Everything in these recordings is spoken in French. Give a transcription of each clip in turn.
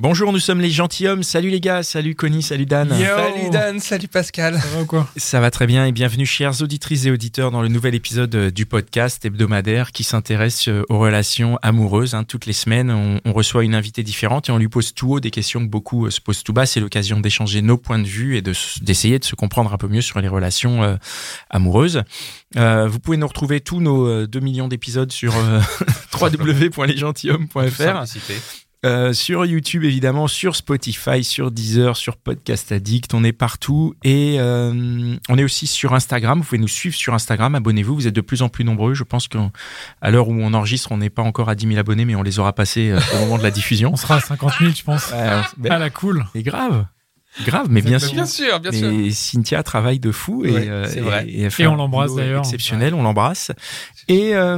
Bonjour, nous sommes les gentilshommes. Salut les gars, salut Connie, salut Dan. Salut Dan, salut Pascal. Ça va ou quoi Ça va très bien et bienvenue chères auditrices et auditeurs dans le nouvel épisode euh, du podcast hebdomadaire qui s'intéresse euh, aux relations amoureuses. hein. Toutes les semaines, on, on reçoit une invitée différente et on lui pose tout haut des questions que beaucoup euh, se posent tout bas. C'est l'occasion d'échanger nos points de vue et d'essayer de se comprendre un peu mieux sur les relations euh, amoureuses. Euh, vous pouvez nous retrouver tous nos euh, 2 millions d'épisodes sur euh, www.lesgentilhommes.fr. Euh, sur YouTube évidemment, sur Spotify, sur Deezer, sur Podcast Addict, on est partout et euh, on est aussi sur Instagram. Vous pouvez nous suivre sur Instagram, abonnez-vous. Vous êtes de plus en plus nombreux. Je pense qu'à l'heure où on enregistre, on n'est pas encore à 10 000 abonnés, mais on les aura passés euh, au moment de la diffusion. On sera à 50 000, je pense. Ouais, on- ben, la cool. mais grave, grave, mais bien sûr. Bien sûr, bien sûr. Cynthia travaille de fou et, Ouais, euh, c'est vrai. et, on l'embrasse, d'ailleurs. Exceptionnel, on l'embrasse. Et euh,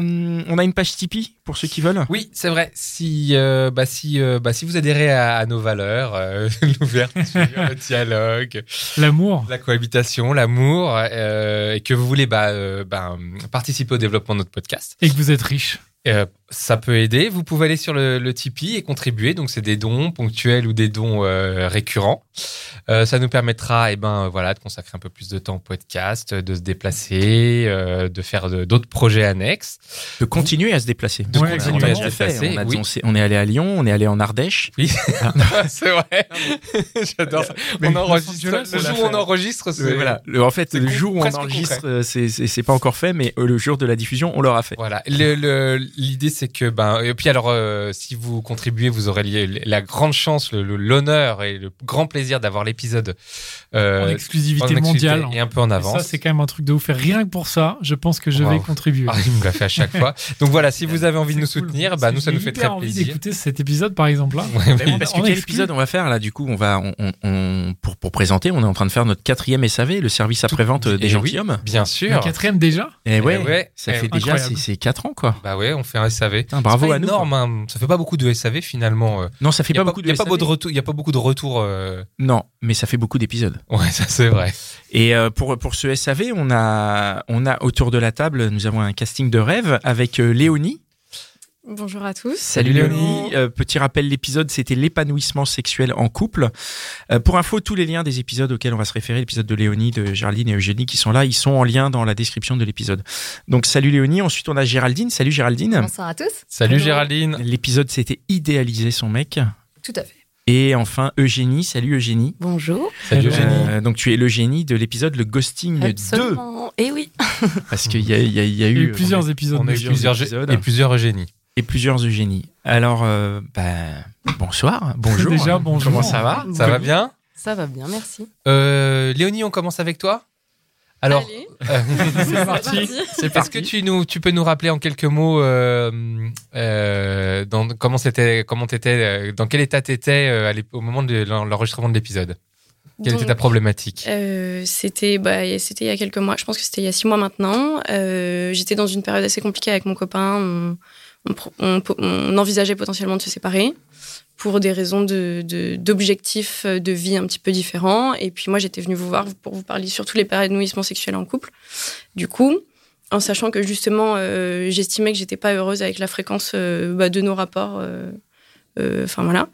on a une page Tipeee pour ceux qui veulent. Oui, c'est vrai. Si, euh, bah, si, euh, bah, si vous adhérez à, à nos valeurs, euh, l'ouverture, le dialogue, L'amour. la cohabitation, l'amour, euh, et que vous voulez bah, euh, bah, participer au développement de notre podcast, Et que vous êtes riche. Euh, ça peut aider. Vous pouvez aller sur le, le Tipeee et contribuer. Donc, c'est des dons ponctuels ou des dons euh, récurrents. Euh, ça nous permettra, eh ben, voilà, de consacrer un peu plus de temps au podcast, de se déplacer, euh, de faire d'autres projets annexes. De continuer à se déplacer. De On a- continuer à déjà se fait. déplacer, On, a- oui. on s'est- on est allé à Lyon, on est allé en Ardèche. Oui, c'est vrai. J'adore ça. On enregistre. Le jour où on enregistre, c'est voilà. Le- en fait, le jour où on enregistre, c'est- pas encore fait, mais le jour de la diffusion, on l'aura fait. Voilà. Le- le- L'idée, c'est que ben et puis alors, euh, si vous contribuez, vous aurez la grande chance, le- le- l'honneur et le grand plaisir d'avoir l'épisode euh, en exclusivité en exclusivité mondiale. et un peu en Et avance. ça, c'est quand même un truc de vous faire rien que pour ça. Je pense que je Wow. vais contribuer. Ah, il me l'a fait à chaque fois. Donc voilà, si vous avez envie de nous cool. soutenir, bah, nous, ça nous fait très envie plaisir. d'écouter cet épisode, par exemple. Là. Ouais, Ben oui, parce que quel exclu. épisode on va faire là Du coup, on va, on, on- on- pour, pour présenter, on est en train de faire notre quatrième SAV, le service après-vente Eh des oui, gentilshommes. Bien Le sûr. quatrième déjà? Et ouais, Eh ouais, ça eh, fait déjà incroyable. c'est c'est quatre ans quoi. Bah ouais, on fait un SAV. Bravo pas à nous. énorme, hein. ça fait pas beaucoup de SAV finalement. euh. Non, ça fait pas beaucoup il y a de pas. Il y a pas beaucoup de retours. euh. Non, mais ça fait beaucoup d'épisodes. Ouais, ça c'est vrai. Et euh, pour, pour ce SAV, on a, on a autour de la table, nous avons un casting de rêve avec Léonie. Bonjour à tous. Salut Léonie. Euh, petit rappel, l'épisode c'était l'épanouissement sexuel en couple. Euh, pour info, tous les liens des épisodes auxquels on va se référer, l'épisode de Léonie, de Géraldine et Eugénie qui sont là, ils sont en lien dans la description de l'épisode. Donc salut Léonie. Ensuite on a Géraldine. Salut Géraldine. Bonsoir à tous. Salut. Géraldine. L'épisode c'était idéaliser son mec. Tout à fait. Et enfin Eugénie. Salut Eugénie. Bonjour. Salut Hello. Eugénie. Euh, donc tu es le génie de l'épisode le ghosting 2 Absolument. Et oui. parce qu'il y a, y y y eu eu plusieurs épisodes. On a eu plusieurs plusieurs épisodes. et plusieurs Eugénie. Et plusieurs Eugénies. Alors, euh, ben, bonsoir, bonjour. Déjà, bonjour. Comment ça va? Ça va bien? Ça va bien, merci. euh, Léonie, on commence avec toi? Alors, Allez, euh, C'est parti. C'est est-ce parti. que tu nous, tu peux nous rappeler en quelques mots euh, euh, dans, comment c'était, comment t'étais, dans quel état t'étais euh, au moment de l'en- l'enregistrement de l'épisode? Quelle était ta problématique? euh, C'était bah, c'était il y a quelques mois, je pense que c'était il y a six mois maintenant. Euh, J'étais dans une période assez compliquée avec mon copain. On, on envisageait potentiellement de se séparer pour des raisons de- d'objectifs de, de vie un petit peu différents. Et puis moi, j'étais venue vous voir pour vous parler surtout les l'épanouissement sexuel en couple. Du coup, en sachant que justement, euh, j'estimais que j'étais pas heureuse avec la fréquence euh, bah, de nos rapports. euh, euh, Enfin voilà.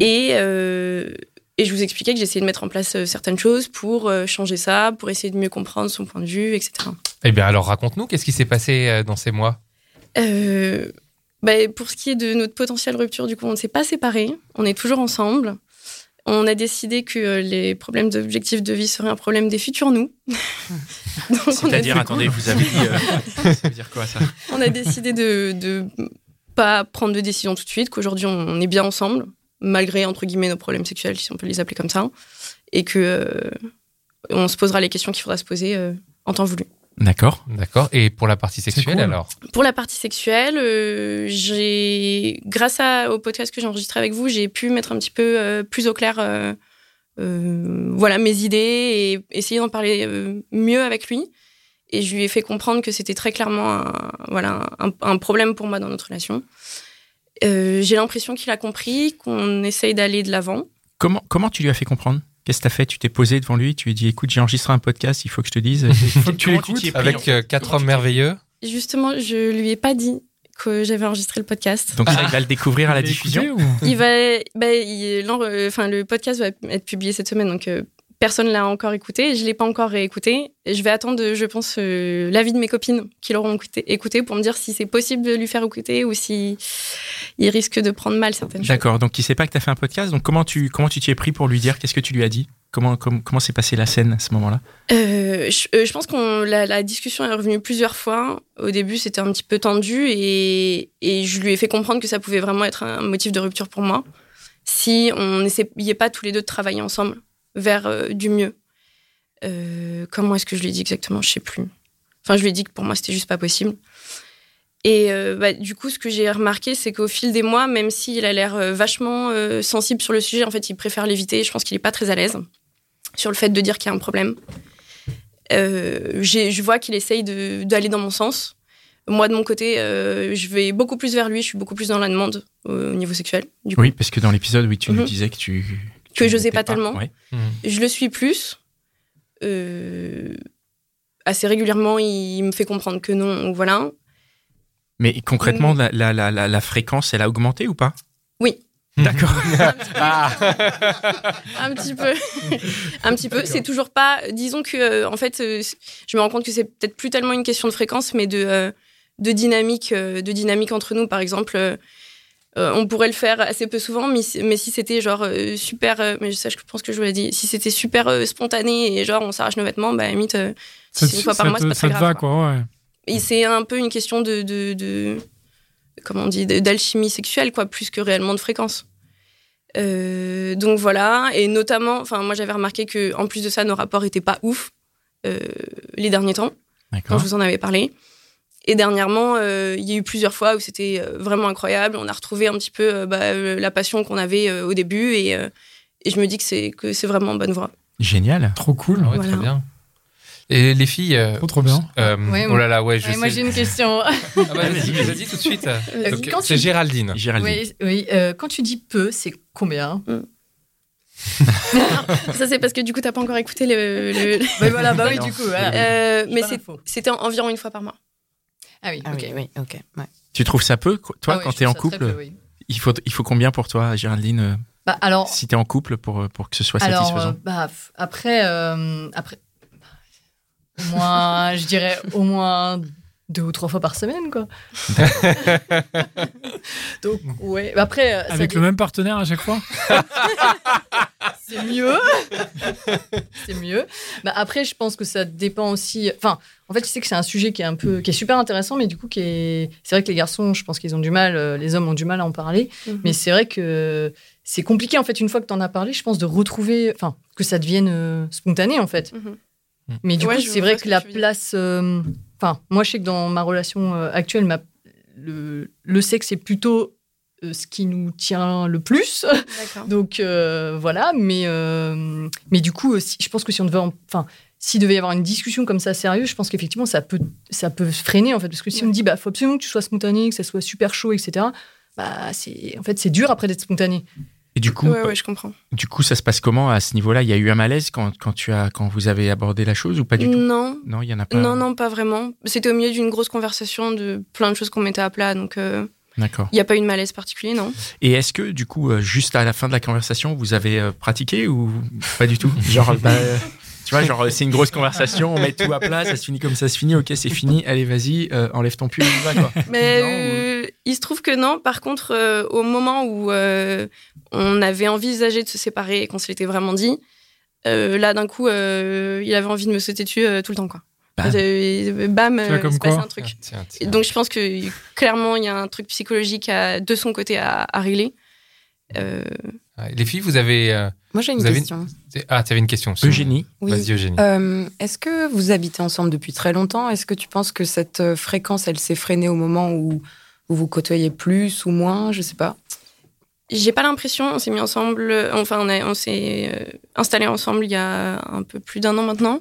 Et, euh, et je vous expliquais que j'essayais de mettre en place euh, certaines choses pour euh, changer ça, pour essayer de mieux comprendre son point de vue, etc. Eh bien, alors raconte-nous, qu'est-ce qui s'est passé euh, dans ces mois? Euh, bah, pour ce qui est de notre potentielle rupture, du coup, on ne s'est pas séparés. On est toujours ensemble. On a décidé que euh, les problèmes d'objectifs de vie seraient un problème des futurs nous. C'est-à-dire, attendez, vous avez dit. euh, ça veut dire quoi ça? On a décidé de, de pas prendre de décision tout de suite, qu'aujourd'hui on est bien ensemble, malgré entre guillemets nos problèmes sexuels, si on peut les appeler comme ça, et que euh, on se posera les questions qu'il faudra se poser euh, en temps voulu. D'accord. D'accord. Et pour la partie sexuelle cool. alors Pour la partie sexuelle, euh, j'ai, grâce à, au podcast que j'ai enregistré avec vous, j'ai pu mettre un petit peu euh, plus au clair, euh, euh, voilà, mes idées et essayer d'en parler euh, mieux avec lui. Et je lui ai fait comprendre que c'était très clairement un, voilà, un, un problème pour moi dans notre relation. Euh, j'ai l'impression qu'il a compris qu'on essaye d'aller de l'avant. Comment, comment tu lui as fait comprendre? Qu'est-ce que t'as fait? Tu t'es posé devant lui, tu lui as dit écoute, j'ai enregistré un podcast, il faut que je te dise. Il faut que tu l'écoutes? Avec euh, quatre hommes merveilleux. Justement, je lui ai pas dit que j'avais enregistré le podcast. Donc ça, il va le découvrir à la Tu diffusion? ou- Il va, bah, il- euh, enfin, le podcast va être publié cette semaine, donc euh, personne l'a encore écouté. Je l'ai pas encore réécouté. Je vais attendre, je pense, euh, l'avis de mes copines qui l'auront écouté, écouté pour me dire si c'est possible de lui faire écouter ou si il risque de prendre mal certaines choses. D'accord, donc il sait pas que tu as fait un podcast, donc comment tu comment tu t'y es pris pour lui dire? Qu'est-ce que tu lui as dit? Comment comment comment s'est passée la scène à ce moment-là? Euh, je, euh, je pense qu'on la, la discussion est revenue plusieurs fois. Au début, c'était un petit peu tendu et, et je lui ai fait comprendre que ça pouvait vraiment être un motif de rupture pour moi si on n'essayait pas tous les deux de travailler ensemble vers euh, du mieux. Euh, comment est-ce que je lui ai dit exactement? Je sais plus. Enfin, je lui ai dit que pour moi, c'était juste pas possible. Et euh, bah, du coup, ce que j'ai remarqué, c'est qu'au fil des mois, même s'il a l'air vachement euh, sensible sur le sujet, en fait, il préfère l'éviter. Je pense qu'il est pas très à l'aise sur le fait de dire qu'il y a un problème. Euh, je vois qu'il essaye d'aller dans mon sens. Moi, de mon côté, je vais beaucoup plus vers lui. Je suis beaucoup plus dans la demande au niveau sexuel. Du coup. Oui, parce que dans l'épisode, oui, tu nous Mhm. disais que tu Que tu j'osais n'étais pas tellement. Ouais. Je le suis plus. Euh, assez régulièrement, il me fait comprendre que non. Voilà. Mais concrètement, la, la, la, la, la fréquence, elle a augmenté ou pas? Oui. D'accord. Un petit peu. un petit peu. C'est toujours pas. Disons que, euh, en fait, euh, je me rends compte que c'est peut-être plus tellement une question de fréquence, mais de, euh, de dynamique, euh, de dynamique entre nous. Par exemple, euh, on pourrait le faire assez peu souvent, mais, si- mais si c'était genre euh, super. euh, mais ça, je pense que je vous l'ai dit. Si c'était super euh, spontané et genre on s'arrache nos vêtements, bah, à limite, euh, si Ça, c'est une fois par mois, c'est pas ça très te grave. va, quoi, ouais. Et c'est un peu une question de, de, de- comment on dit, d'alchimie sexuelle, quoi, plus que réellement de fréquence. Euh, donc voilà, et notamment, enfin moi j'avais remarqué que en plus de ça, nos rapports étaient pas ouf euh, les derniers temps, quand je vous en avais parlé. Et dernièrement, euh, il y a eu plusieurs fois où c'était euh, vraiment incroyable. On a retrouvé un petit peu euh, bah, la passion qu'on avait euh, au début, et, euh, et je me dis que c'est que c'est vraiment en bonne voie. Génial. Trop cool. Ah ouais, Voilà. Très bien. Et les filles. Trop, trop bien. euh, Ouais, oh là là, ouais, je Ouais, sais. moi j'ai une question. Ah bah, vas-y, vas-y tout de suite. Donc, quand C'est tu- Géraldine. Géraldine. Oui, oui, euh, quand tu dis peu, c'est combien? Ça c'est parce que du coup t'as pas encore écouté le. le- Bah voilà, bah oui, du coup, voilà. Euh, mais c'est- c'était environ une fois par mois. Ah oui, Ah ok. oui, oui. Ouais. Tu trouves ça peu Toi, Ah oui, quand je tu es en couple, peu, oui. il, faut, il faut combien pour toi, Géraldine euh, Bah alors, Si tu es en couple pour, euh, pour que ce soit alors satisfaisant euh, bah, après, euh, après, au moins, je dirais au moins deux ou trois fois par semaine, quoi. Donc, ouais. Après, euh, ça Avec le même partenaire à chaque fois c'est mieux. c'est mieux. Bah, après, je pense que ça dépend aussi. Enfin, en fait, tu sais que c'est un sujet qui est un peu, qui est super intéressant, mais du coup, qui est. C'est vrai que les garçons, je pense qu'ils ont du mal, euh, les hommes ont du mal à en parler. Mais c'est vrai que c'est compliqué, en fait, une fois que tu en as parlé, je pense, de retrouver. Enfin, que ça devienne euh, spontané, en fait. Mhm. Mais du Ouais, coup, je c'est vrai que que la place. euh, Enfin, moi, je sais que dans ma relation euh, actuelle, ma... le... le sexe est plutôt euh, ce qui nous tient le plus. Donc euh, voilà, mais, euh, mais du coup, si- je pense que si on devait, en- enfin, s'il devait y avoir une discussion comme ça sérieuse, je pense qu'effectivement ça peut, ça peut freiner en fait, parce que si on me dit bah faut absolument que tu sois spontané, que ça soit super chaud, etc. Bah c'est, en fait c'est dur après d'être spontané. Et du coup, Ouais, ouais, je comprends. du coup, ça se passe comment à ce niveau-là? Il y a eu un malaise quand, quand, tu as, quand vous avez abordé la chose ou pas du tout? Non, Non, il y en a pas? non, non, pas vraiment. C'était au milieu d'une grosse conversation de plein de choses qu'on mettait à plat, donc euh, D'accord. il n'y a pas eu de malaise particulier, non. Et est-ce que, du coup, euh, juste à la fin de la conversation, vous avez euh, pratiqué ou pas du tout? Genre, bah, tu vois, genre, c'est une grosse conversation, on met tout à plat, ça se finit comme ça se finit, ok, c'est fini, allez, vas-y, euh, enlève ton pull, on y va, quoi. Mais Non, euh, il se trouve que non. Par contre, euh, au moment où euh, on avait envisagé de se séparer et qu'on se l'était vraiment dit, euh, là d'un coup, euh, il avait envie de me sauter dessus euh, tout le temps, quoi. Bam. Bam, euh, il se passait un truc. Tiens, tiens. Donc je pense que clairement il y a un truc psychologique à, de son côté à, à régler. Euh. Les filles, vous avez. euh, Moi, j'ai une question. Ah, tu avais une question. sinon. Eugénie. Oui. Vas-y, Eugénie. Euh, Est-ce que vous habitez ensemble depuis très longtemps? Est-ce que tu penses que cette euh, fréquence, elle s'est freinée au moment où vous vous côtoyez plus ou moins? Je sais pas. J'ai pas l'impression, on s'est mis ensemble, enfin on, a- on s'est euh, installé ensemble il y a un peu plus d'un an maintenant.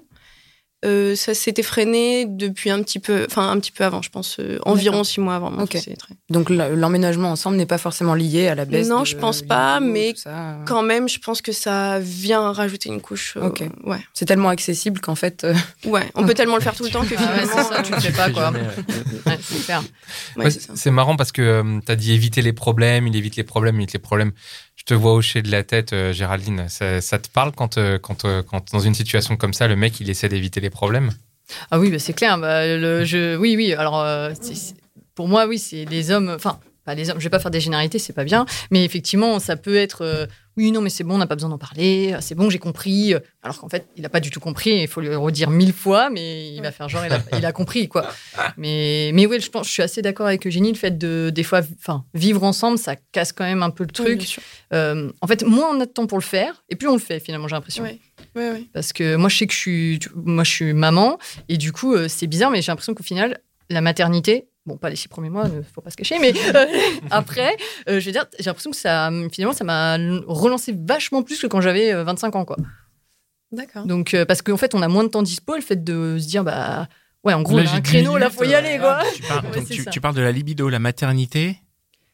Euh, ça s'était freiné depuis un petit peu, enfin un petit peu avant, je pense, euh, environ six mois avant. s'est très- Donc l'emménagement ensemble n'est pas forcément lié à la baisse Non, de je pense pas, mais ça. Quand même, je pense que ça vient rajouter une couche. euh. Ouais, C'est tellement accessible qu'en fait, euh, ouais. On peut tellement le faire tout le temps que Ah ouais, finalement. c'est ça, tu le fais pas, quoi. Ouais, c'est clair. ouais, Ouais, c'est ça. c'est marrant parce que tu as dit éviter les problèmes, il évite les problèmes, il évite les problèmes. Je te vois hocher de la tête, euh, Géraldine. Ça, te parle quand, euh, euh, quand, dans une situation comme ça, le mec, il essaie d'éviter les problèmes? Ah oui, bah, c'est clair. Bah, le, je, oui, oui. Alors, pour moi, oui, c'est les hommes. Enfin, pas les hommes. Je vais pas faire des généralités, c'est pas bien. Mais effectivement, ça peut être. Euh, oui, non, mais c'est bon, on n'a pas besoin d'en parler. C'est bon, j'ai compris. Alors qu'en fait, il n'a pas du tout compris. Il faut le redire mille fois, mais il va faire genre, il a, il a compris, quoi. Mais, mais oui, je pense, je suis assez d'accord avec Eugénie. Le fait de, des fois, enfin, vivre ensemble, ça casse quand même un peu le Oui, truc. Euh, en fait, moins on a de temps pour le faire, et plus on le fait, finalement, j'ai l'impression. Ouais. Ouais, ouais. Parce que moi, je sais que je suis, moi, je suis maman, et du coup, euh, c'est bizarre, mais j'ai l'impression qu'au final, la maternité, bon, pas les six premiers mois, ne faut pas se cacher, mais euh, après, euh, je veux dire, j'ai l'impression que ça, finalement, ça m'a relancé vachement plus que quand j'avais euh, 25 ans, quoi. D'accord. Donc, euh, parce qu'en fait, on a moins de temps dispo, le fait de se dire, bah, ouais, en gros, Là, on a un créneau, là, minutes, faut y aller, quoi. Tu parles, Ouais, donc tu, tu parles de la libido, la maternité.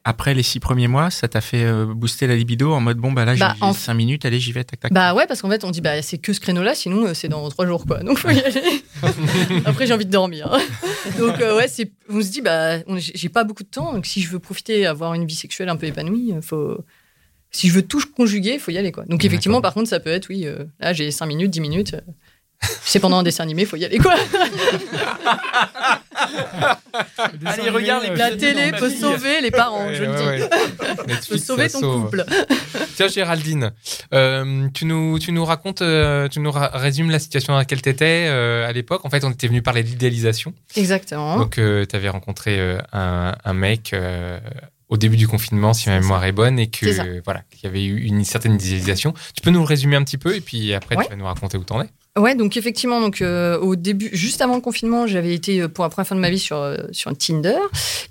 Après les six premiers mois, ça t'a fait euh, booster la libido en mode bon, bah là, j'ai Bah, j'ai en- cinq minutes, allez, j'y vais, tac, tac. Bah ouais, parce qu'en fait, on dit, bah, c'est que ce créneau-là, sinon, euh, c'est dans trois jours, quoi. Donc, faut y aller. Après, j'ai envie de dormir. donc, euh, ouais, c'est, on se dit, bah, j'ai pas beaucoup de temps, donc si je veux profiter, avoir une vie sexuelle un peu épanouie, faut. Si je veux tout conjuguer, faut y aller, quoi. Donc, effectivement, par contre, ça peut être, oui, euh, là, j'ai 5 minutes, 10 minutes. euh, c'est pendant un dessin animé, faut y aller, quoi. Allez, regarde les La télé peut sauver les parents, Ouais, je le ouais, dis. ouais. Peut Netflix, sauver ton sauve. couple. Tiens, Géraldine, euh, tu, nous, tu nous racontes, euh, tu nous ra- résumes la situation dans laquelle tu étais à l'époque. En fait, on était venu parler d'idéalisation. Exactement. Donc, tu avais rencontré euh, un, un mec euh, au début du confinement, si ma mémoire est bonne, et que voilà, qu'il y avait eu une certaine idéalisation. Tu peux nous le résumer un petit peu, et puis après, Ouais. tu vas nous raconter où t'en es. Ouais, donc effectivement, donc euh, au début, juste avant le confinement, j'avais été euh, pour la première fois de ma vie sur euh, sur Tinder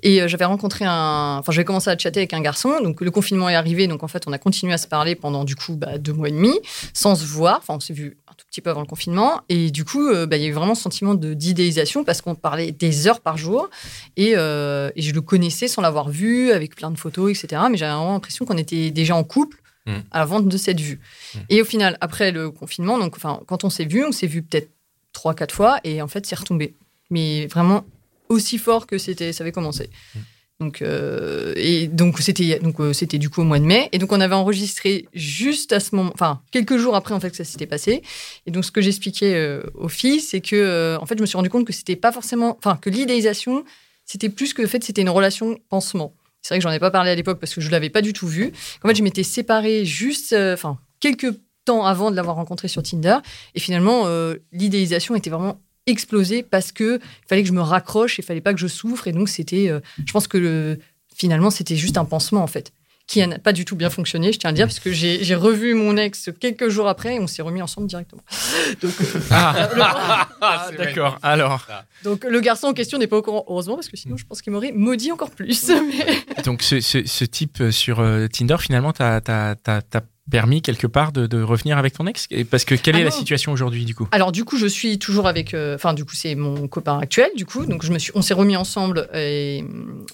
et euh, j'avais rencontré un, enfin j'avais commencé à chatter avec un garçon. Donc le confinement est arrivé, donc en fait on a continué à se parler pendant du coup bah, deux mois et demi sans se voir. Enfin on s'est vu un tout petit peu avant le confinement et du coup bah, il y a eu vraiment ce sentiment de d'idéalisation parce qu'on parlait des heures par jour et, et je le connaissais sans l'avoir vu avec plein de photos etc. Mais j'avais vraiment l'impression qu'on était déjà en couple Mm. avant de cette vue. Mm. Et au final, après le confinement, donc, enfin, quand on s'est vu, on s'est vu peut-être trois, quatre fois, et en fait, c'est retombé. Mais vraiment aussi fort que c'était, ça avait commencé. Mm. Donc, euh, et donc c'était, donc euh, c'était du coup au mois de mai, et donc on avait enregistré juste à ce moment, enfin quelques jours après en fait que ça s'était passé. Et donc ce que j'expliquais euh, aux filles, c'est que euh, en fait je me suis rendu compte que c'était pas forcément, enfin que l'idéalisation, c'était plus que le fait c'était une relation pansement. C'est vrai que j'en ai pas parlé à l'époque parce que je l'avais pas du tout vu. En fait, je m'étais séparée juste, euh, enfin, quelques temps avant de l'avoir rencontré sur Tinder. Et finalement, euh, l'idéalisation était vraiment explosée parce que il fallait que je me raccroche, il fallait pas que je souffre. Et donc, c'était, euh, je pense que le, finalement, c'était juste un pansement, en fait, qui n'a pas du tout bien fonctionné, je tiens à le dire, parce que j'ai revu mon ex quelques jours après et on s'est remis ensemble directement. Donc, euh, Ah, d'accord. Alors, donc, le garçon en question n'est pas au courant, heureusement, parce que sinon, je pense qu'il m'aurait maudit encore plus. Mais- donc ce, ce- ce type euh, sur euh, Tinder, finalement, t'as t'as- t'as- t'as permis quelque part de, de revenir avec ton ex? Parce que quelle Ah est la non. situation aujourd'hui, du coup? Alors du coup, je suis toujours avec, euh, enfin du coup c'est mon copain actuel, du coup, donc je me suis, on s'est remis ensemble et,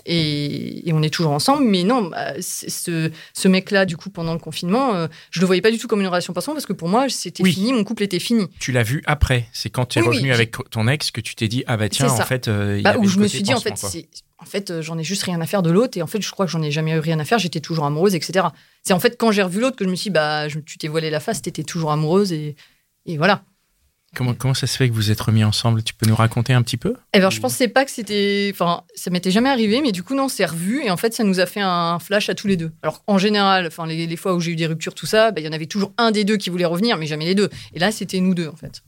et, et on est toujours ensemble. Mais non, bah, ce, ce mec-là, du coup, pendant le confinement, euh, je le voyais pas du tout comme une relation passante parce que pour moi c'était Oui. fini, mon couple était fini. Tu l'as vu après. C'est quand tu es Oui, revenu avec ton ex que tu t'es dit ah bah tiens en fait euh, il y Bah, où je me suis dit en fait, en fait, euh, j'en ai juste rien à faire de l'autre et en fait, je crois que j'en ai jamais eu rien à faire. J'étais toujours amoureuse, etc. C'est en fait quand j'ai revu l'autre que je me suis dit, bah je- tu t'es voilé la face, t'étais toujours amoureuse et, et voilà. Comment, comment ça se fait que vous êtes remis ensemble? Tu peux nous raconter un petit peu? Eh ben, je pensais pas que c'était. Enfin, ça m'était jamais arrivé, mais du coup, non, on s'est revu et en fait, ça nous a fait un flash à tous les deux. Alors, en général, enfin, les, les fois où j'ai eu des ruptures, tout ça, ben, il y en avait toujours un des deux qui voulait revenir, mais jamais les deux. Et là, c'était nous deux, en fait.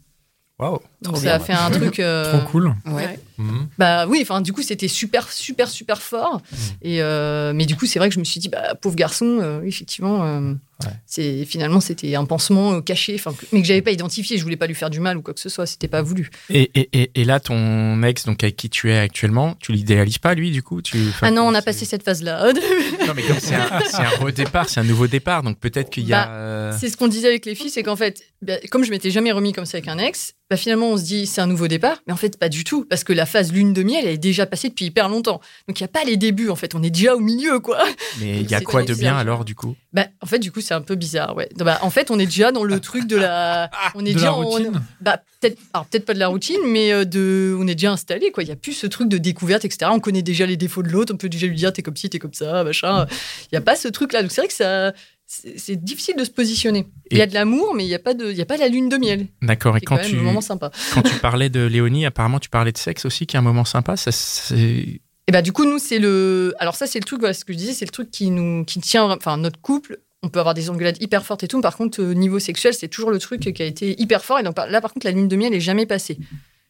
Waouh Donc, ça bien. a fait un truc. euh, Trop cool. Ouais. Mhm. Bah oui, enfin du coup c'était super super super fort. Et euh, mais du coup c'est vrai que je me suis dit bah pauvre garçon, euh, effectivement. euh, Ouais. C'est finalement c'était un pansement caché, enfin mais que j'avais pas identifié. Je voulais pas lui faire du mal ou quoi que ce soit. C'était pas voulu. Et, et, et, et là, ton ex, donc avec qui tu es actuellement, tu l'idéalises pas, lui, du coup? Tu, ah non, on a passé cette phase là. Non, mais comme c'est un, redépart, c'est un nouveau départ, donc peut-être qu'il y a. Bah, C'est ce qu'on disait avec les filles, c'est qu'en fait, bah, comme je m'étais jamais remis comme ça avec un ex, bah, finalement on se dit c'est un nouveau départ, mais en fait pas du tout, parce que la phase lune de miel elle est déjà passée depuis hyper longtemps. Donc il y a pas les débuts en fait, on est déjà au milieu quoi. mais il y a quoi de bizarre, bien alors, du coup? Bah en fait du coup c'est un peu bizarre ouais. Bah, en fait on est déjà dans le truc de la, on est De déjà la en- bah peut-être, alors peut-être pas de la routine, mais euh, de, on est déjà installé quoi. Il y a plus ce truc de découverte etc. On connaît déjà les défauts de l'autre, on peut déjà lui dire t'es comme ci, t'es comme ça, machin. Il y a pas ce truc là, donc c'est vrai que ça. C'est difficile de se positionner. Il y a de l'amour, mais il n'y a pas de, il y a pas la lune de miel. D'accord, et quand tu, un moment sympa. quand tu parlais de Léonie, apparemment tu parlais de sexe aussi, qui est un moment sympa. Ça, c'est... Et bah du coup nous c'est le alors ça c'est le truc voilà, ce que je disais c'est le truc qui nous qui tient enfin notre couple on peut avoir des engueulades hyper fortes et tout mais par contre euh, niveau sexuel c'est toujours le truc qui a été hyper fort et donc là par contre la lune de miel est jamais passée.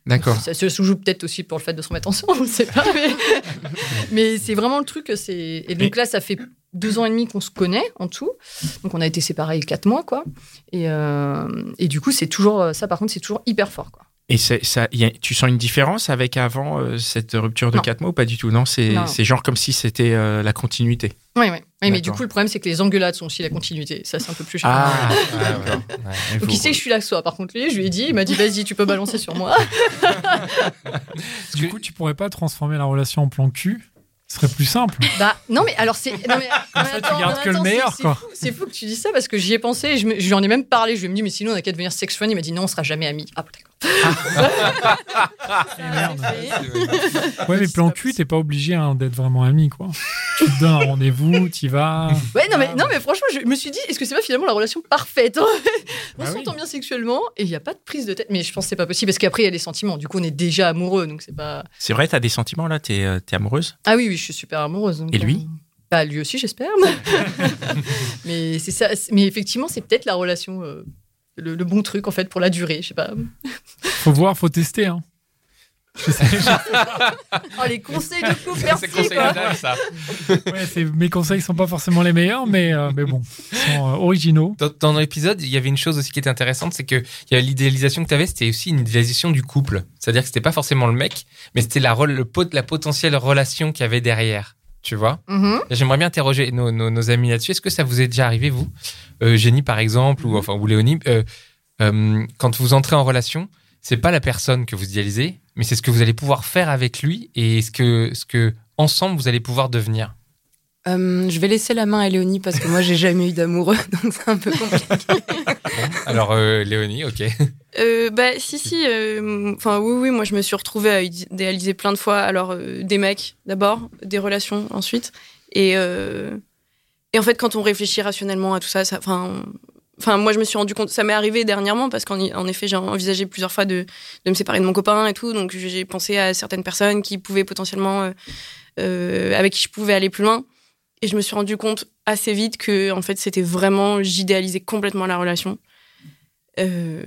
D'accord. Ça se joue peut-être aussi pour le fait de se remettre ensemble, on sait pas mais, mais c'est vraiment le truc c'est et donc là ça fait deux ans et demi qu'on se connaît en tout donc on a été séparés quatre mois quoi et euh, et du coup c'est toujours ça par contre c'est toujours hyper fort quoi. Et c'est- ça, y a- tu sens une différence avec avant euh, cette rupture de Non. 4 mois ou pas du tout? Non, c'est genre comme si c'était euh, la continuité. Oui, oui. Oui, mais du coup, le problème, c'est que les engueulades sont aussi la continuité. Ça, c'est un peu plus cher. Ah, Ouais, ouais, ouais. Et Donc, il sait que je suis là soi. Par contre, lui, je lui ai dit, il m'a dit, vas-y, tu peux balancer sur moi. Du coup, tu pourrais pas transformer la relation en plan cul Ce serait plus simple. Bah, non, mais alors, c'est. Non, mais, Comme ça, tu gardes que le meilleur, c'est- quoi. c'est fou- C'est fou que tu dis ça parce que j'y ai pensé. et Je, me- je lui en ai même parlé. Je lui ai dit, mais sinon, on a qu'à devenir sex friend. Il m'a dit, non, on sera jamais amis. Ah, d'accord. merde. Ouais, Ouais, mais plan cul, t'es pas obligé hein, d'être vraiment ami, quoi. Tu te donnes un rendez-vous, t'y vas. Ouais, non, mais, non, mais franchement, je me suis dit, est-ce que c'est pas finalement la relation parfaite On Bah oui. s'entend bien sexuellement et il n'y a pas de prise de tête. Mais je pense que c'est pas possible parce qu'après, il y a les sentiments. Du coup, on est déjà amoureux. Donc, c'est pas. C'est vrai, t'as des sentiments là? T'es euh, t'es amoureuse? Ah oui, oui, je suis super amoureuse. donc, Et lui? euh, Bah, lui aussi, j'espère. mais c'est ça. Mais effectivement, c'est peut-être la relation, euh, le, le bon truc en fait pour la durée. Je sais pas. Faut voir, faut tester. Hein. Je sais, Oh, les conseils de couple, merci. C'est conseil quoi. de dingue, ça. ouais, c'est- mes conseils sont pas forcément les meilleurs, mais, euh, mais bon, ils sont euh, originaux. Dans, dans l'épisode, il y avait une chose aussi qui était intéressante, c'est que il y a l'idéalisation que tu avais, c'était aussi une idéalisation du couple. C'est-à-dire que c'était pas forcément le mec, mais c'était la, le potentielle relation qu'il y avait derrière. Tu vois? Mhm. Et J'aimerais bien interroger nos, nos- nos amis là-dessus. Est-ce que ça vous est déjà arrivé, vous, euh, Jenny par exemple, ou enfin ou Léonie, euh, euh, quand vous entrez en relation, c'est pas la personne que vous idéalisez, mais c'est ce que vous allez pouvoir faire avec lui et ce que, ce que ensemble vous allez pouvoir devenir. Euh, je vais laisser la main à Léonie parce que moi, j'ai jamais eu d'amoureux, donc c'est un peu compliqué. Alors, euh, Léonie, ok. Euh, bah si si euh, enfin oui oui moi je me suis retrouvée à idéaliser plein de fois alors euh, des mecs d'abord des relations ensuite et euh, et en fait quand on réfléchit rationnellement à tout ça ça enfin enfin moi je me suis rendu compte ça m'est arrivé dernièrement parce qu'en effet j'ai envisagé plusieurs fois de, de me séparer de mon copain et tout. Donc j'ai pensé à certaines personnes qui pouvaient potentiellement euh, euh, avec qui je pouvais aller plus loin. Et je me suis rendu compte assez vite que en fait c'était vraiment j'idéalisais complètement la relation. Euh,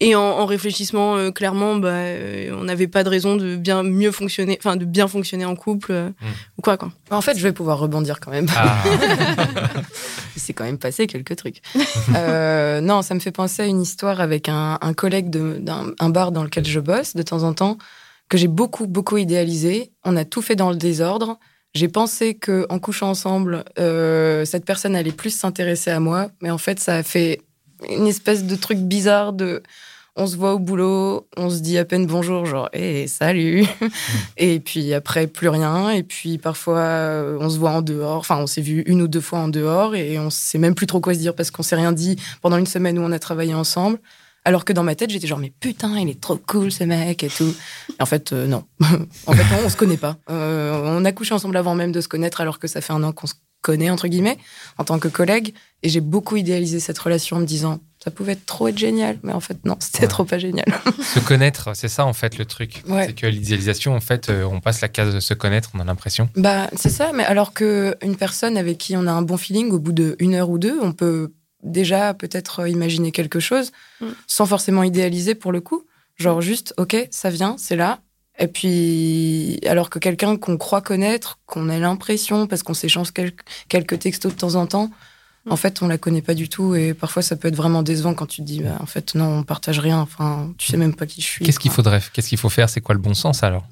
et en, en réfléchissement, euh, clairement, bah, euh, on n'avait pas de raison de bien mieux fonctionner, enfin de bien fonctionner en couple euh, ou quoi quoi. En fait, je vais pouvoir rebondir quand même. Ah, Il s'est quand même passé quelques trucs. Euh, non, ça me fait penser à une histoire avec un, un collègue d'un un bar dans lequel je bosse de temps en temps, que j'ai beaucoup, beaucoup idéalisé. On a tout fait dans le désordre. J'ai pensé que en couchant ensemble, euh, cette personne allait plus s'intéresser à moi, mais en fait, ça a fait une espèce de truc bizarre de. On se voit au boulot, on se dit à peine bonjour, genre, hé, salut. Et puis après, plus rien. Et puis parfois, euh, on se voit en dehors. Enfin, on s'est vu une ou deux fois en dehors et on sait même plus trop quoi se dire parce qu'on s'est rien dit pendant une semaine où on a travaillé ensemble. Alors que dans ma tête, j'étais genre, mais putain, il est trop cool ce mec et tout. Et en fait, euh, non. en fait, on, on se connaît pas. Euh, on a couché ensemble avant même de se connaître alors que ça fait un an qu'on se connaît, entre guillemets, en tant que collègue. Et j'ai beaucoup idéalisé cette relation en me disant, ça pouvait être trop être génial. Mais en fait, non, c'était Ouais. trop pas génial. se connaître, c'est ça en fait le truc. Ouais. C'est que l'idéalisation, en fait, euh, on passe la case de se connaître, on a l'impression. Bah, c'est ça, mais alors que une personne avec qui on a un bon feeling, au bout de une heure ou deux, on peut déjà peut-être imaginer quelque chose, Mm. sans forcément idéaliser pour le coup. Genre juste, ok, ça vient, c'est là. Et puis, alors que quelqu'un qu'on croit connaître, qu'on a l'impression, parce qu'on s'échange quelques textos de temps en temps, en fait, on la connaît pas du tout. Et parfois, ça peut être vraiment décevant quand tu te dis, bah, en fait, non, on partage rien. Enfin, tu sais même pas qui je suis. Qu'est-ce qu'il faudrait, qu'est-ce qu'il faut faire? C'est quoi le bon sens alors?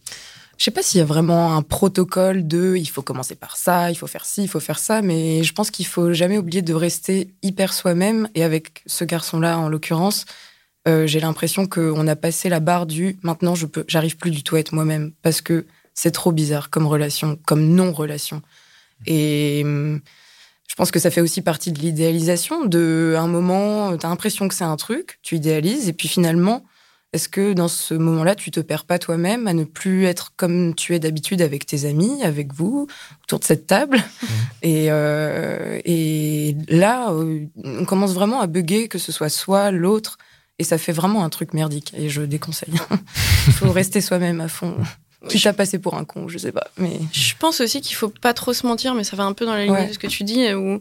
Je sais pas s'il y a vraiment un protocole de, il faut commencer par ça, il faut faire ci, il faut faire ça, mais je pense qu'il faut jamais oublier de rester hyper soi-même. Et avec ce garçon-là, en l'occurrence, euh, j'ai l'impression qu'on a passé la barre du maintenant, je peux, j'arrive plus du tout à être moi-même parce que c'est trop bizarre comme relation, comme non-relation. Et hum, pense que ça fait aussi partie de l'idéalisation. De un moment, tu as l'impression que c'est un truc, tu idéalises, et puis finalement, est-ce que dans ce moment-là, tu te perds pas toi-même à ne plus être comme tu es d'habitude avec tes amis, avec vous, autour de cette table et, euh, et là, euh, on commence vraiment à bugger, que ce soit soi, l'autre, et ça fait vraiment un truc merdique. Et je déconseille. Il faut rester soi-même à fond. Tu t'as passé pour un con, je sais pas, mais Je pense aussi qu'il faut pas trop se mentir, mais ça va un peu dans la ligne Ouais. de ce que tu dis, où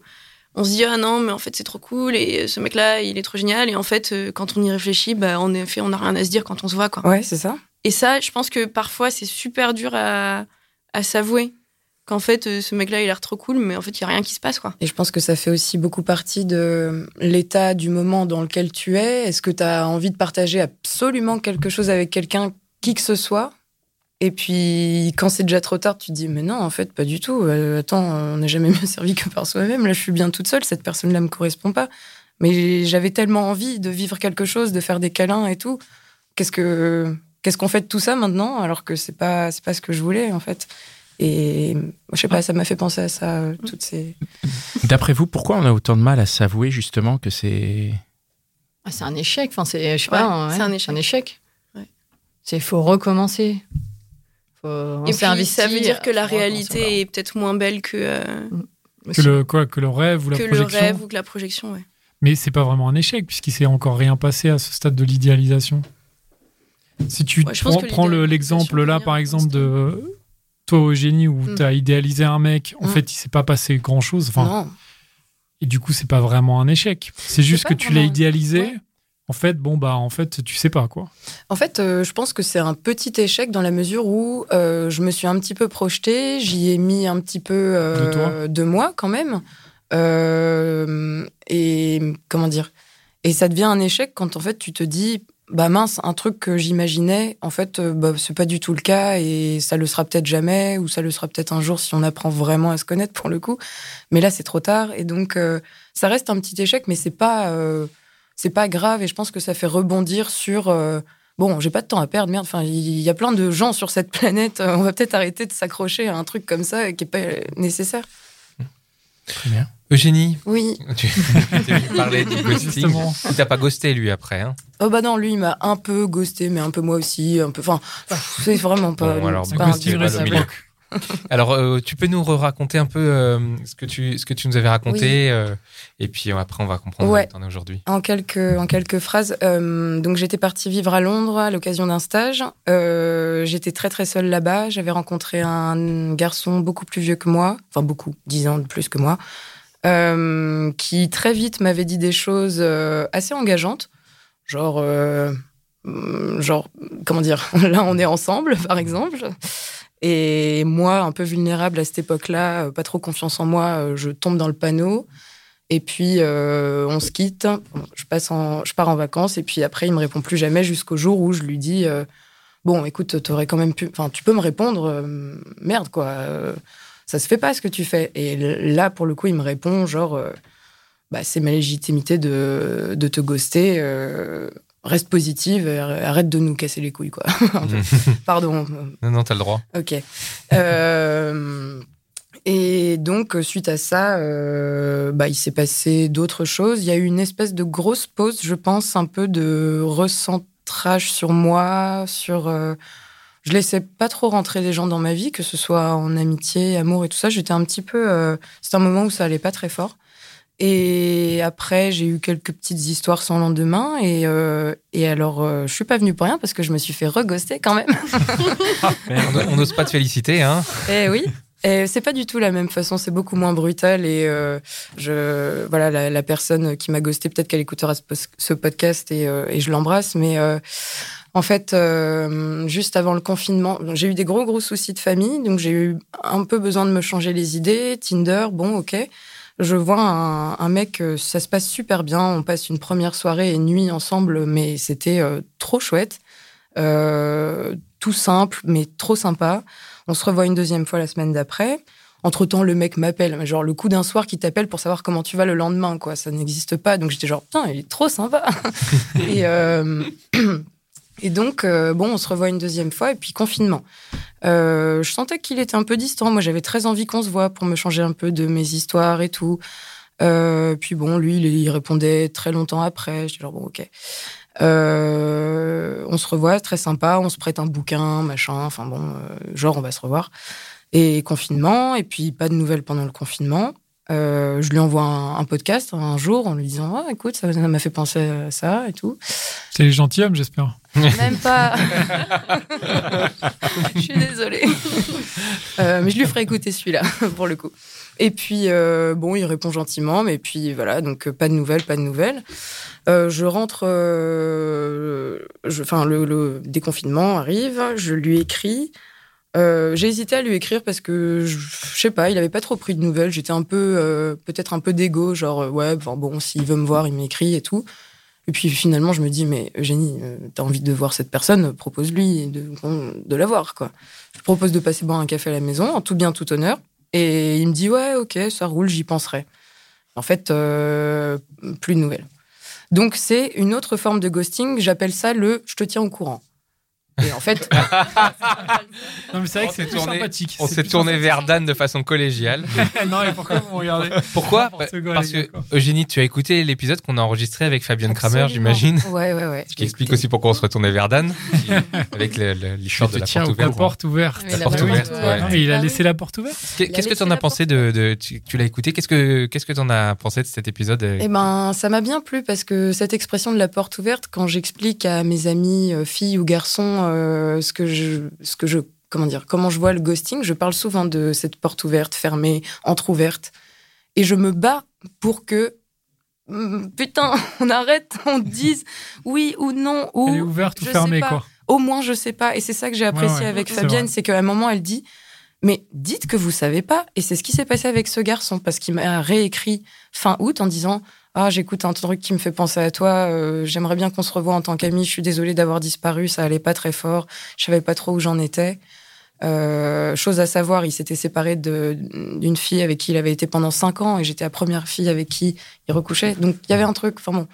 on se dit ah non, mais en fait c'est trop cool et ce mec-là il est trop génial et en fait euh, quand on y réfléchit, bah en effet on n'a rien à se dire quand on se voit quoi. ouais, c'est ça. Et ça, je pense que parfois c'est super dur à, à s'avouer qu'en fait euh, ce mec-là il a l'air trop cool, mais en fait il y a rien qui se passe quoi. Et je pense que ça fait aussi beaucoup partie de l'état du moment dans lequel tu es. Est-ce que tu as envie de partager absolument quelque chose avec quelqu'un, qui que ce soit? Et puis, quand c'est déjà trop tard, tu te dis, mais non, en fait, pas du tout. Euh, attends, on n'est jamais mieux servi que par soi-même. Là, je suis bien toute seule, cette personne-là me correspond pas. Mais j'avais tellement envie de vivre quelque chose, de faire des câlins et tout. Qu'est-ce que qu'est-ce qu'on fait de tout ça maintenant alors que c'est pas c'est pas ce que je voulais en fait? Et moi, je sais pas, ça m'a fait penser à ça euh, toutes ces D'après vous, pourquoi on a autant de mal à s'avouer justement que c'est. Ah, c'est un échec. Enfin, c'est, je sais Ouais, pas, c'est un échec. un échec. Ouais. C'est faut recommencer. Faut, et puis ça veut dire que la réalité est peut-être moins belle que, euh, Que le, quoi, que le rêve ou la que le projection. rêve ou que la projection. Ouais. Mais c'est pas vraiment un échec puisqu'il s'est encore rien passé à ce stade de l'idéalisation. Si tu Ouais, prends, l'exemple là, par exemple, de toi, Eugénie, où Mm. tu as idéalisé un mec, en Mm. fait, il s'est pas passé grand chose. Enfin, non. et du coup, c'est pas vraiment un échec. C'est juste que tu l'as idéalisé. Ouais. En fait, bon, bah, en fait, tu sais pas quoi. En fait, euh, je pense que c'est un petit échec dans la mesure où euh, je me suis un petit peu projetée, j'y ai mis un petit peu euh, De toi. de moi quand même. Et comment dire? Et ça devient un échec quand en fait tu te dis bah mince, un truc que j'imaginais, en fait, bah, c'est pas du tout le cas et ça le sera peut-être jamais ou ça le sera peut-être un jour si on apprend vraiment à se connaître pour le coup. Mais là, c'est trop tard et donc ça reste un petit échec, mais c'est pas c'est pas grave et je pense que ça fait rebondir sur euh, bon, j'ai pas de temps à perdre, merde. Enfin, il y a plein de gens sur cette planète. euh, On va peut-être arrêter de s'accrocher à un truc comme ça qui est pas euh, nécessaire. Très bien. Eugénie, Oui. tu parler du ghosting. Il t'a pas ghosté lui après. Hein? Oh bah non, lui, il m'a un peu ghosté, mais un peu moi aussi, un peu. Enfin, c'est vraiment pas. Bon, alors, pas un ghosting deal, pas. Alors, euh, tu peux nous raconter un peu euh, ce que tu ce que tu nous avais raconté euh, et puis après on va comprendre Ouais. où t'en es aujourd'hui. En quelques, en quelques phrases, donc j'étais partie vivre à Londres à l'occasion d'un stage. J'étais très très seule là-bas. J'avais rencontré un garçon beaucoup plus vieux que moi, enfin beaucoup, dix ans de plus que moi, qui très vite m'avait dit des choses assez engageantes, genre, genre, comment dire, là on est ensemble, par exemple. Et moi, un peu vulnérable à cette époque-là, euh, pas trop confiance en moi, euh, je tombe dans le panneau. Et puis, euh, on se quitte. Je, passe en, je pars en vacances. Et puis après, il me répond plus jamais jusqu'au jour où je lui dis Bon, écoute, t'aurais quand même pu. Enfin, tu peux me répondre. merde, quoi. ça se fait pas ce que tu fais. Et là, pour le coup, il me répond genre bah, C'est ma légitimité de, de te ghoster. Euh, reste positive. et arrête de nous casser les couilles, quoi. Pardon. non, non, t'as le droit. Ok. Euh, et donc, suite à ça, euh, bah, il s'est passé d'autres choses. Il y a eu une espèce de grosse pause, je pense, un peu de recentrage sur moi, sur. euh, je laissais pas trop rentrer les gens dans ma vie, que ce soit en amitié, amour et tout ça. J'étais un petit peu. euh, C'était un moment où ça allait pas très fort. Et après, j'ai eu quelques petites histoires sans lendemain. Et, euh, et alors, euh, je suis pas venue pour rien parce que je me suis fait reghoster quand même. on on n'ose pas te féliciter, hein. Eh oui. Et c'est pas du tout la même façon, c'est beaucoup moins brutal et euh, je voilà la, la personne qui m'a ghosté peut-être qu'elle écoutera ce podcast et, euh, et je l'embrasse mais euh, En fait, euh, juste avant le confinement, j'ai eu des gros gros soucis de famille, donc j'ai eu un peu besoin de me changer les idées. Tinder, bon, ok. Je vois un, un mec, euh, ça se passe super bien. On passe une première soirée et nuit ensemble, mais c'était euh, trop chouette. Euh, tout simple, mais trop sympa. On se revoit une deuxième fois la semaine d'après. Entre-temps, le mec m'appelle, genre le coup d'un soir qui t'appelle pour savoir comment tu vas le lendemain, quoi. Ça n'existe pas. Donc j'étais genre, putain, il est trop sympa. et, euh, et donc, euh, bon, on se revoit une deuxième fois, et puis confinement. Euh, je sentais qu'il était un peu distant. Moi, j'avais très envie qu'on se voit pour me changer un peu de mes histoires et tout. Euh, puis bon, lui, il, répondait très longtemps après. J'étais genre, bon, ok. On se revoit, très sympa. On se prête un bouquin, machin. Enfin bon, genre, on va se revoir. Et confinement, et puis pas de nouvelles pendant le confinement. Euh, je lui envoie un, un podcast un jour en lui disant ah, écoute, ça m'a fait penser à ça et tout. C'est les gentilshommes, j'espère. Même pas. je suis désolée. Euh, mais je lui ferai écouter celui-là, pour le coup. Et puis, euh, bon, il répond gentiment, mais puis voilà, donc pas de nouvelles, pas de nouvelles. Euh, je rentre, euh, enfin, le, le déconfinement arrive, je lui écris. Euh, j'ai hésité à lui écrire parce que je, je sais pas, il avait pas trop pris de nouvelles. J'étais un peu, euh, peut-être un peu d'égo, genre euh, ouais, bon, s'il veut me voir, il m'écrit et tout. Et puis finalement, je me dis, mais Eugénie, t'as envie de voir cette personne, propose-lui de, de la voir, quoi. Je propose de passer boire un café à la maison, en tout bien, tout honneur. Et il me dit, ouais, ok, ça roule, j'y penserai. En fait, euh, plus de nouvelles. Donc, c'est une autre forme de ghosting. J'appelle ça le je te tiens au courant. Et en fait, Non, mais c'est vrai On que c'est s'est plus tourné- sympathique. On s'est tourné vers Dan de façon collégiale. non, et pourquoi vous regardez Pourquoi Parce les que. Eugénie, tu as écouté l'épisode qu'on a enregistré avec Fabienne Kramer, j'imagine. Ouais, ouais, ouais. Ce qui explique aussi pourquoi on se retournait vers Dan, avec le- le- l'histoire Je de la tiens porte ouverte. La porte ouverte. La porte ouverte, ouais. Non, mais il a laissé la porte ouverte. Qu'est- Qu'est-ce que tu en as pensé de, de- tu, tu l'as écouté? Qu'est-ce que qu'est-ce que tu en as pensé de cet épisode? Eh ben, ça m'a bien plu parce que cette expression de la porte ouverte, quand j'explique à mes amis, euh, filles ou garçons, euh, ce que je, ce que je, comment dire, comment je vois le ghosting, je parle souvent de cette porte ouverte, fermée, entrouverte, et je me bats pour que, mm, putain, on arrête, on dise oui ou non ou Elle est ouverte ou fermée, quoi. au moins je sais pas. Et c'est ça que j'ai apprécié Ouais, ouais. avec Fabienne, c'est qu'à un moment elle dit, mais dites que vous savez pas. Et c'est ce qui s'est passé avec ce garçon parce qu'il m'a réécrit fin août en disant. Ah, j'écoute un truc qui me fait penser à toi. euh, J'aimerais bien qu'on se revoie en tant qu'amis. Je suis désolée d'avoir disparu. Ça allait pas très fort. Je savais pas trop où j'en étais. Euh, chose à savoir, il s'était séparé d'une fille avec qui il avait été pendant cinq ans et j'étais la première fille avec qui il recouchait. Donc il y avait un truc. Enfin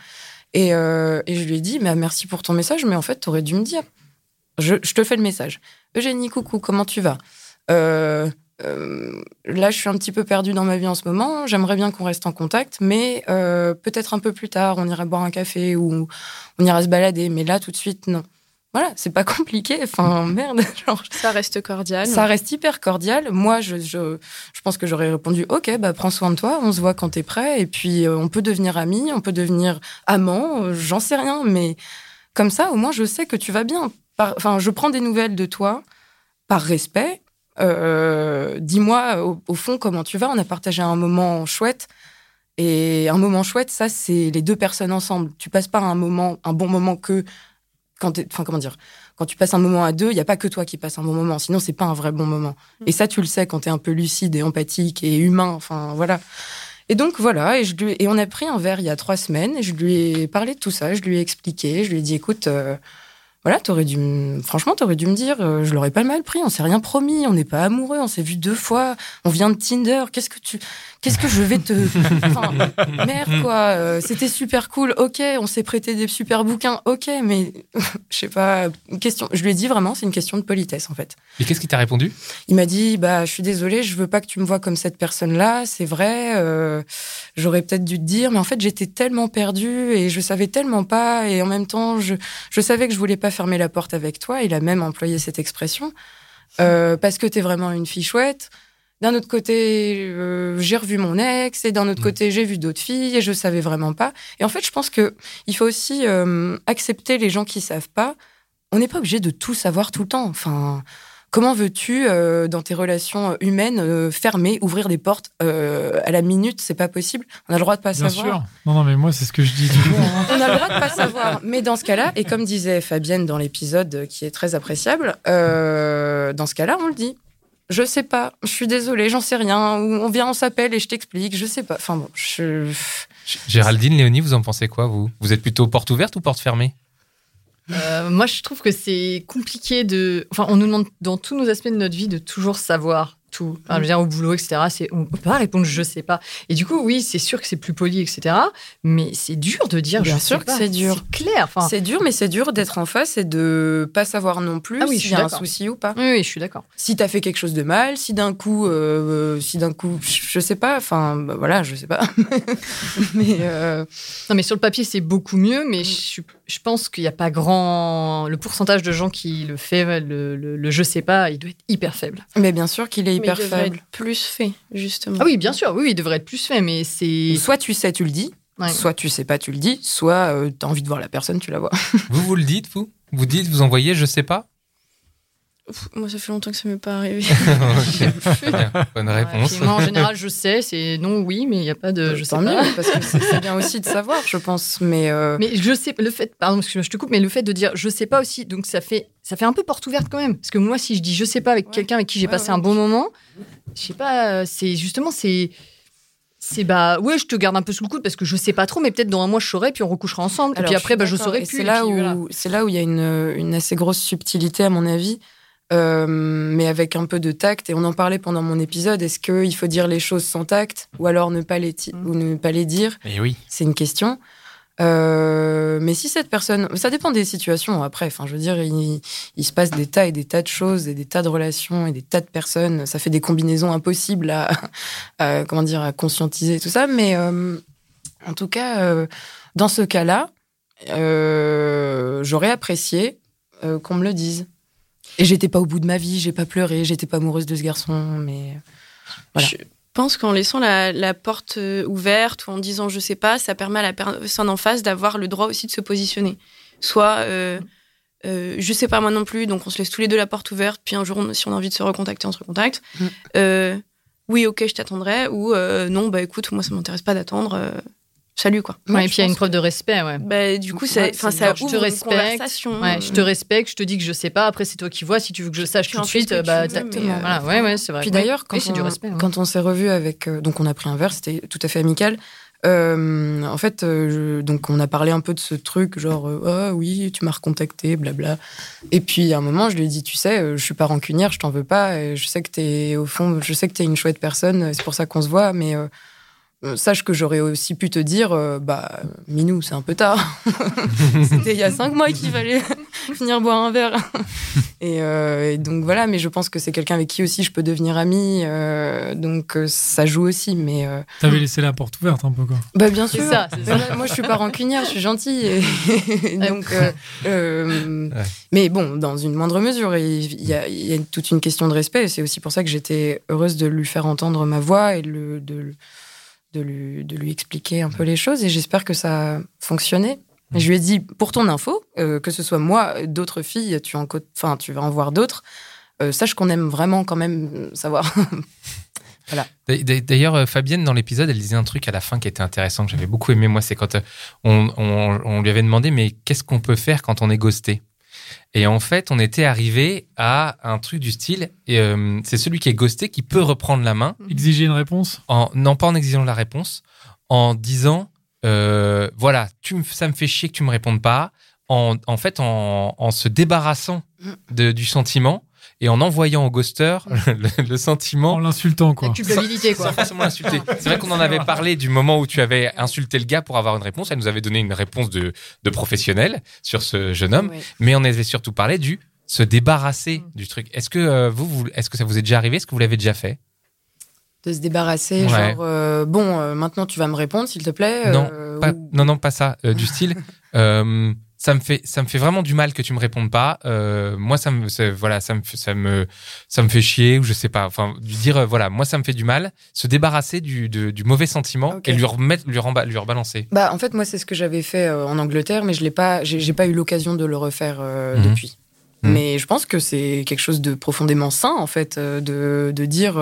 euh, et je lui ai dit, mais merci pour ton message, mais en fait, t'aurais dû me dire. Je, te fais le message. Eugénie, coucou, comment tu vas? Euh, Là, je suis un petit peu perdue dans ma vie en ce moment. J'aimerais bien qu'on reste en contact, mais euh, peut-être un peu plus tard, on ira boire un café ou on ira se balader. Mais là, tout de suite, non. Voilà, c'est pas compliqué. Enfin, merde. Genre, Ça reste cordial. ça reste hyper cordial. Moi, je, je, je pense que j'aurais répondu Ok, bah, prends soin de toi, on se voit quand t'es prêt. Et puis, euh, on peut devenir amis, on peut devenir amant, j'en sais rien. Mais comme ça, au moins, je sais que tu vas bien. Par- Enfin, je prends des nouvelles de toi par respect. Euh, Dis-moi, au, au fond, comment tu vas? On a partagé un moment chouette. Et un moment chouette, ça, c'est les deux personnes ensemble. Tu passes pas un moment, un bon moment que quand enfin, comment dire, quand tu passes un moment à deux, il n'y a pas que toi qui passes un bon moment. Sinon, c'est pas un vrai bon moment. Et ça, tu le sais quand tu es un peu lucide et empathique et humain. Enfin, voilà. Et donc, voilà. Et, je lui, et on a pris un verre il y a trois semaines et je lui ai parlé de tout ça. Je lui ai expliqué. Je lui ai dit, écoute, euh, voilà, t'aurais dû, me- franchement, t'aurais dû me dire, euh, je l'aurais pas mal pris. On s'est rien promis. On n'est pas amoureux. On s'est vu deux fois. On vient de Tinder. Qu'est-ce que tu, qu'est-ce que je vais te, enfin, merde quoi. euh, C'était super cool. Ok, on s'est prêté des super bouquins. Ok, mais je sais pas. une Question. Je lui ai dit vraiment, c'est une question de politesse en fait. Et qu'est-ce qui t'a répondu? Il m'a dit bah je suis désolée, je veux pas que tu me vois comme cette personne-là. C'est vrai. euh, J'aurais peut-être dû te dire, mais en fait j'étais tellement perdue et je savais tellement pas et en même temps je je savais que je voulais pas fermer la porte avec toi. Il a même employé cette expression euh, parce que t'es vraiment une fille chouette. D'un autre côté, euh, j'ai revu mon ex, et d'un autre Mm. côté, j'ai vu d'autres filles, et je savais vraiment pas. Et en fait, je pense que il faut aussi euh, accepter les gens qui savent pas. On n'est pas obligé de tout savoir tout le temps. Enfin, comment veux-tu, euh, dans tes relations humaines, euh, fermer, ouvrir des portes euh, à la minute C'est pas possible? On a le droit de pas Bien savoir. sûr. Non, non, mais moi, c'est ce que je dis toujours. hein. On a le droit de pas savoir. Mais dans ce cas-là, et comme disait Fabienne dans l'épisode euh, qui est très appréciable, euh, dans ce cas-là, on le dit. Je sais pas, je suis désolée, j'en sais rien. On vient, on s'appelle et je t'explique, je sais pas. Enfin bon, je. Géraldine, Léonie, vous en pensez quoi, vous? Vous êtes plutôt porte ouverte ou porte fermée? Euh, moi, je trouve que c'est compliqué de. Enfin, on nous demande dans tous nos aspects de notre vie de toujours savoir tout. Enfin, je veux dire, au boulot, etc. C'est, on peut pas répondre je sais pas. Et du coup, oui, c'est sûr que c'est plus poli, etc. Mais c'est dur de dire Bien je sûr sais que pas. c'est dur. C'est clair. Enfin, C'est dur, mais c'est dur d'être en face et de pas savoir non plus Ah oui, je s'il suis y a un souci ou pas. oui, oui, je suis d'accord. Si t'as fait quelque chose de mal, si d'un coup, euh, si d'un coup, je sais pas. Enfin, bah, voilà, je sais pas. mais euh, Non, mais sur le papier, c'est beaucoup mieux, mais je, je pense qu'il n'y a pas grand. Le pourcentage de gens qui le fait, le, le- le je sais pas, il doit être hyper faible. mais bien sûr qu'il est Mais il devrait faible. être plus fait, justement. Ah oui, bien sûr, oui, il devrait être plus fait, mais c'est. Soit tu sais, tu le dis. Ouais. Soit tu sais pas, tu le dis. Soit euh, t'as envie de voir la personne, tu la vois. Vous, vous le dites, vous? Vous dites, vous envoyez, je sais pas? Pff, Moi, ça fait longtemps que ça m'est pas arrivé. Bonne réponse. moi, en général, je sais, c'est non, oui, mais il n'y a pas de je sais pas. mieux, parce que c'est bien aussi de savoir, je pense. Mais, euh, Mais je sais, le fait, pardon, excuse-moi, je te coupe, mais le fait de dire je sais pas aussi, donc ça fait, ça fait un peu porte ouverte quand même. Parce que moi, si je dis je sais pas avec Ouais. quelqu'un avec qui j'ai Ouais, passé ouais, un bon moment, je sais pas, c'est justement, c'est. C'est bah ouais, je te garde un peu sous le coude parce que je sais pas trop, mais peut-être dans un mois je saurai, puis on recouchera ensemble. Alors, et puis après, suis bah, je saurai Et plus. C'est là, où, voilà. c'est là où il y a une, une assez grosse subtilité, à mon avis, euh, mais avec un peu de tact. Et on en parlait pendant mon épisode. Est-ce qu'il faut dire les choses sans tact ou alors ne pas les, Mm. ou ne pas les dire Et oui. C'est une question. Euh, mais si cette personne, ça dépend des situations. Après, enfin, je veux dire, il, il se passe des tas et des tas de choses et des tas de relations et des tas de personnes. Ça fait des combinaisons impossibles à, à, comment dire, à conscientiser et tout ça. Mais euh, en tout cas, euh, dans ce cas-là, euh, j'aurais apprécié euh, qu'on me le dise. Et j'étais pas au bout de ma vie, j'ai pas pleuré, j'étais pas amoureuse de ce garçon, mais Voilà. Je pense qu'en laissant la, la porte euh, ouverte ou en disant je sais pas, ça permet à la personne en face d'avoir le droit aussi de se positionner. Soit euh, euh, je sais pas moi non plus, donc on se laisse tous les deux la porte ouverte, puis un jour, on- si on a envie de se recontacter, on se recontacte. Mm. Euh, oui, ok, je t'attendrai, ou non, bah écoute, moi ça m'intéresse pas d'attendre. Salut quoi. Ouais, et puis il y a une preuve de respect, ouais. Bah, du coup, ça, ça bien. Je ouvre te une respecte. conversation. Ouais, je te respecte, je te dis que je sais pas. Après, c'est toi qui vois. Si tu veux que je sache tout de suite, bah, veux, mais, euh, voilà, ouais, ouais, c'est vrai. Puis d'ailleurs, quand, du on- respect. quand on s'est revu avec, euh, donc on a pris un verre, c'était tout à fait amical. Euh, en fait, euh, je- donc on a parlé un peu de ce truc, genre euh, ah oui, tu m'as recontacté, blabla. Et puis à un moment, je lui ai dit, tu sais, euh, je suis pas rancunière, je t'en veux pas. Et je sais que t'es au fond, je sais que t'es une chouette personne, c'est pour ça qu'on se voit, mais euh, sache que j'aurais aussi pu te dire, euh, bah Minou, c'est un peu tard. C'était il y a cinq mois qu'il fallait venir boire un verre. Et, euh, et donc voilà, mais je pense que c'est quelqu'un avec qui aussi je peux devenir amie, euh, donc ça joue aussi. Mais euh, T'avais laissé la porte ouverte un peu, quoi. bah bien sûr. ça. Moi, moi, je suis pas rancunière, je suis gentille. Et, donc, euh, euh, Ouais. mais bon, dans une moindre mesure, il y a, il y a toute une question de respect. et C'est aussi pour ça que j'étais heureuse de lui faire entendre ma voix et de, le- de, de lui, de lui expliquer un peu les choses. Et j'espère que ça a fonctionné. Et Je lui ai dit, pour ton info, euh, que ce soit moi, d'autres filles, tu, en, enfin, tu vas en voir d'autres. euh, sache qu'on aime vraiment quand même savoir. D'a- D'ailleurs, euh, Fabienne, dans l'épisode, elle disait un truc à la fin qui était intéressant, que j'avais beaucoup aimé. Moi, c'est quand on, on- on lui avait demandé, mais qu'est-ce qu'on peut faire quand on est ghosté? Et en fait, on était arrivé à un truc du style, et, euh, c'est celui qui est ghosté qui peut reprendre la main, Exiger une réponse? En, non pas en exigeant la réponse, en disant, euh, voilà, tu me- ça me fait chier que tu me répondes pas, en, en fait, en, en se débarrassant de- du sentiment et en envoyant au ghoster le, le sentiment en l'insultant, La quoi. culpabilité, quoi. sans forcément l'insulter. C'est vrai qu'on en avait parlé du moment où tu avais insulté le gars pour avoir une réponse. Elle nous avait donné une réponse de, de professionnel sur ce jeune homme. Ouais. Mais on avait surtout parlé du se débarrasser du truc. Est-ce que euh, vous, vous- est-ce que ça vous est déjà arrivé? Est-ce que vous l'avez déjà fait? De se débarrasser, Ouais. genre, euh, bon, euh, maintenant tu vas me répondre, s'il te plaît. Non, Pas- ou- Non, non, pas ça. Euh, du style, euh, ça me fait, ça me fait vraiment du mal que tu me répondes pas. Euh, moi, ça me, voilà, ça me, fait- ça me, ça me fait chier ou je sais pas. Enfin, lui dire, euh, voilà, moi, ça me fait du mal. Se débarrasser du, de- du mauvais sentiment et lui remettre, lui, remba- lui rebalancer. Bah, en fait, moi, c'est ce que j'avais fait euh, en Angleterre, mais je l'ai pas, j'ai pas eu l'occasion de le refaire Mhm. depuis. Mm. Mais je pense que c'est quelque chose de profondément sain, en fait, de, de dire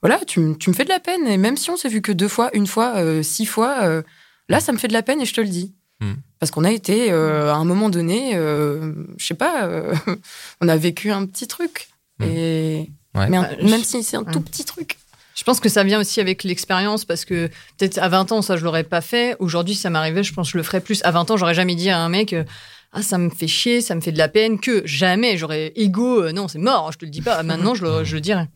voilà, tu, tu me fais de la peine. Et même si on s'est vu que deux fois, une fois, six fois, là, ça me fait de la peine et je te le dis. Mm. Parce qu'on a été, euh, à un moment donné, euh, je sais pas, euh, on a vécu un petit truc. Mm. Et... Ouais. Mais un- Bah, je- même si c'est un tout petit truc. Je pense que ça vient aussi avec l'expérience parce que peut-être à 20 ans, ça, je l'aurais pas fait. Aujourd'hui, si ça m'arrivait, je pense que je le ferais plus. À 20 ans, j'aurais jamais dit à un mec, euh, ah, ça me fait chier, ça me fait de la peine, que jamais j'aurais ego, euh, non, c'est mort, je te le dis pas. Maintenant, je le, je le dirais.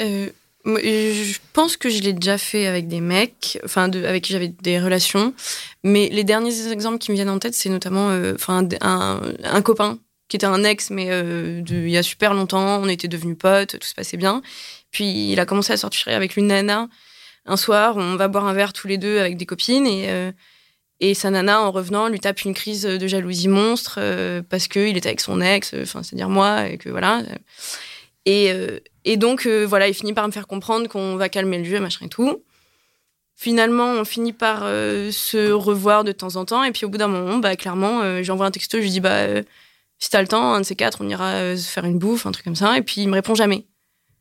Euh, je pense que je l'ai déjà fait avec des mecs, enfin avec qui j'avais des relations. Mais les derniers exemples qui me viennent en tête, c'est notamment, euh, enfin un, copain qui était un ex, mais euh, il y a super longtemps, on était devenus potes, tout se passait bien. Puis il a commencé à sortir avec une nana. Un soir, on va boire un verre tous les deux avec des copines et euh, et sa nana, en revenant, lui tape une crise de jalousie monstre parce qu'il était avec son ex, enfin, c'est-à-dire moi, et que voilà. Et, euh, et donc, euh, voilà, il finit par me faire comprendre qu'on va calmer le jeu, machin et tout. Finalement, on finit par euh, se revoir de temps en temps. Et puis, au bout d'un moment, bah, clairement, j'envoie un texto, je lui dis, bah, si t'as le temps, un de ces quatre, on ira se faire une bouffe, un truc comme ça. Et puis, il me répond jamais.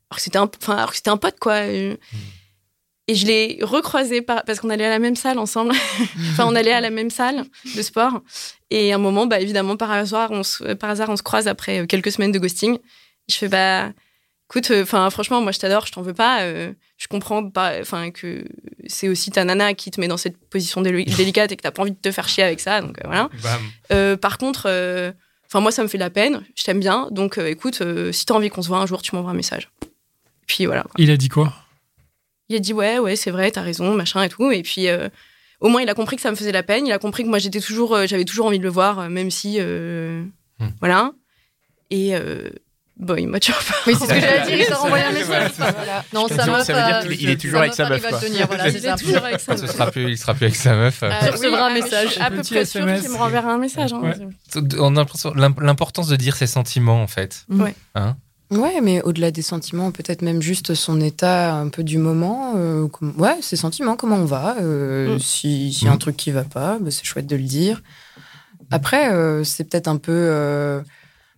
Alors que c'était un, enfin, alors que c'était un pote, quoi. Euh, Et je l'ai recroisé par- parce qu'on allait à la même salle ensemble. enfin, on allait à la même salle de sport. Et à un moment, bah, évidemment, par hasard, on se, par hasard, on se croise après quelques semaines de ghosting. Je fais, bah, écoute, enfin, franchement, moi, je t'adore, je t'en veux pas. euh, je comprends pas, enfin, que c'est aussi ta nana qui te met dans cette position déli- délicate et que t'as pas envie de te faire chier avec ça. Donc, euh, voilà. Euh, par contre, euh, enfin, moi, ça me fait de la peine. Je t'aime bien. Donc, euh, écoute, euh, si t'as envie qu'on se voit un jour, tu m'envoies un message. Puis voilà. quoi. Il a dit quoi? Il a dit ouais, ouais, c'est vrai, t'as raison, machin et tout. Et puis euh, au moins il a compris que ça me faisait la peine. Il a compris que moi j'étais toujours, euh, j'avais toujours envie de le voir, euh, même si, euh, Hmm. voilà. Et euh, bon, il m'a toujours pas. Oui, c'est ce que j'allais dire, il t'a renvoyé un message. c'est Non, Ça sa veut meuf. dire euh, qu'il- il est toujours avec sa meuf, Il est ça. toujours avec ça. Sera plus, il sera plus avec sa meuf. euh. Tu recevras un message. À peu près SMS. qu'il me renverra un message. hein. On a l'importance de dire ses sentiments, en fait. Ouais. Hein Ouais, mais au-delà des sentiments, peut-être même juste son état un peu du moment. euh, comme- ouais, ses sentiments, comment on va. euh, Mm. Si s'il y a un Mm. truc qui va pas, bah, c'est chouette de le dire. Après, euh, c'est peut-être un peu.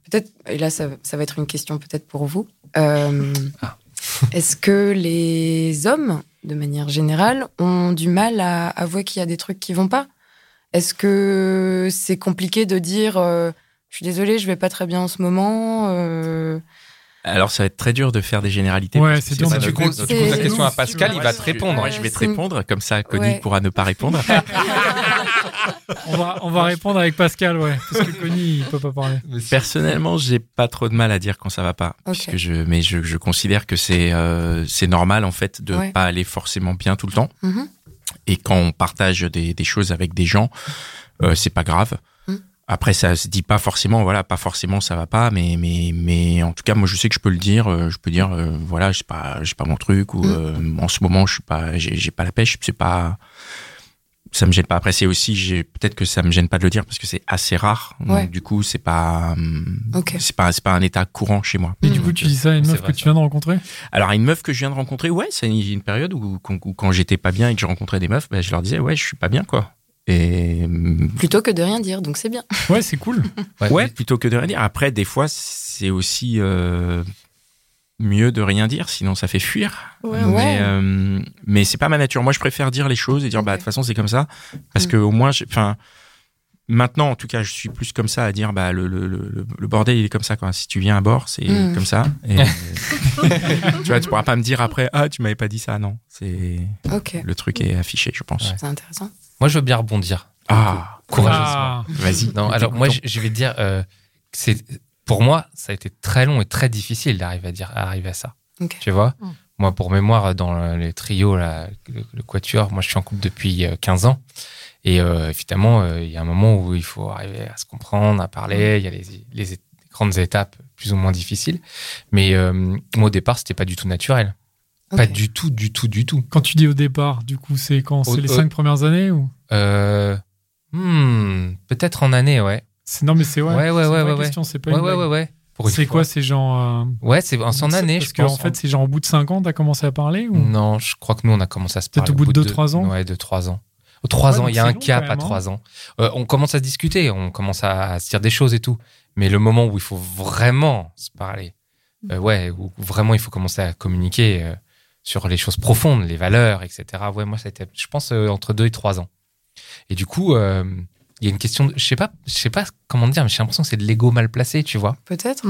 Peut-être, et là, ça, ça va être une question peut-être pour vous. Euh, Ah. Est-ce que les hommes, de manière générale, ont du mal à avouer qu'il y a des trucs qui vont pas? Est-ce que c'est compliqué de dire. euh, je suis désolée, je vais pas très bien en ce moment. euh, Alors, ça va être très dur de faire des généralités. Ouais, c'est dur tu, poses, la question à Pascal, il va te répondre. Ouais, je vais te répondre, comme ça, Connie Ouais. pourra ne pas répondre. On va, on va répondre avec Pascal, ouais. Parce que Connie, il peut pas parler. Personnellement, j'ai pas trop de mal à dire quand ça va pas, puisque je, mais je, je considère que c'est euh, c'est normal en fait de Ouais. pas aller forcément bien tout le temps. Mhm. Et quand on partage des, des choses avec des gens, euh, c'est pas grave. Mm. Après, ça se dit pas forcément, voilà, pas forcément ça va pas, mais mais mais en tout cas, moi, je sais que je peux le dire. euh, je peux dire, euh, voilà, c'est pas, j'ai pas mon truc ou Mm. euh, en ce moment, je suis pas, j'ai j'ai pas la pêche. C'est pas, ça me gêne pas. Après, c'est aussi, j'ai peut-être que ça me gêne pas de le dire parce que c'est assez rare. Donc, Ouais. du coup, c'est pas, hum, c'est pas, c'est pas un état courant chez moi. Et du coup, tu dis ça à une meuf vrai, que tu viens de rencontrer? Alors, une meuf que je viens de rencontrer, ouais, c'est une, une période où, quand- où quand j'étais pas bien et que je rencontrais des meufs, ben, je leur disais, ouais, je suis pas bien, quoi. Et hum, Plutôt que de rien dire, donc c'est bien. Ouais, c'est cool. ouais, plutôt que de rien dire. Après, des fois, c'est aussi euh, mieux de rien dire, sinon ça fait fuir. Ouais, mais ouais. euh, mais c'est pas ma nature. Moi, je préfère dire les choses et dire, bah, de toute façon, c'est comme ça. Parce Mm. que au moins, j'ai- enfin, maintenant, en tout cas, je suis plus comme ça à dire, bah, le, le, le, le bordel, il est comme ça, quoi. Si tu viens à bord, c'est Mm. comme ça. Et, tu vois, tu pourras pas me dire après, ah, tu m'avais pas dit ça. Non, c'est Ok, le truc est affiché, je pense. Ouais. c'est intéressant. Moi, je veux bien rebondir. Ah, Courageusement. Ah, vas-y. Non, alors moi, je, vais te dire, euh, que c'est pour moi, ça a été très long et très difficile d'arriver à dire, à arriver à ça. Tu vois, Mm. moi, pour mémoire, dans les trios, là, le, le quatuor, moi, je suis en couple depuis euh, 15 ans. Et euh, évidemment, euh, il y a un moment où il faut arriver à se comprendre, à parler. Il y a les, grandes étapes plus ou moins difficiles. Mais euh, moi, au départ, c'était pas du tout naturel. Pas du tout, du tout, du tout. quand tu dis au départ, du coup, c'est quand? C'est les cinq premières années ou? Euh, hmm, peut-être en année, ouais. Non, mais c'est ouais. Ouais, ouais, ouais, ouais, question, c'est pas Ouais, une ouais, ouais, ouais. C'est quoi, c'est genre. euh, Ouais, c'est en son année, Parce je pense. qu'en fait, c'est genre au bout de 5 ans, t'as commencé à parler ou? Non, je crois que nous, on a commencé à se Peut-être parler. au bout de deux, trois ans? Ouais, 2-3 ans. Trois Ouais, ans, il y a un long, cap à même, trois ans. Euh, on commence à se discuter, on commence à, à se dire des choses et tout. Mais le moment où il faut vraiment se parler, euh, ouais, où vraiment il faut commencer à communiquer euh, sur les choses profondes, les valeurs, etc. Ouais, moi, ça a été, je pense, euh, entre deux et trois ans. Et du coup, euh, il y a une question, de, je sais pas, je sais pas comment dire, mais j'ai l'impression que c'est de l'ego mal placé, tu vois. Peut-être.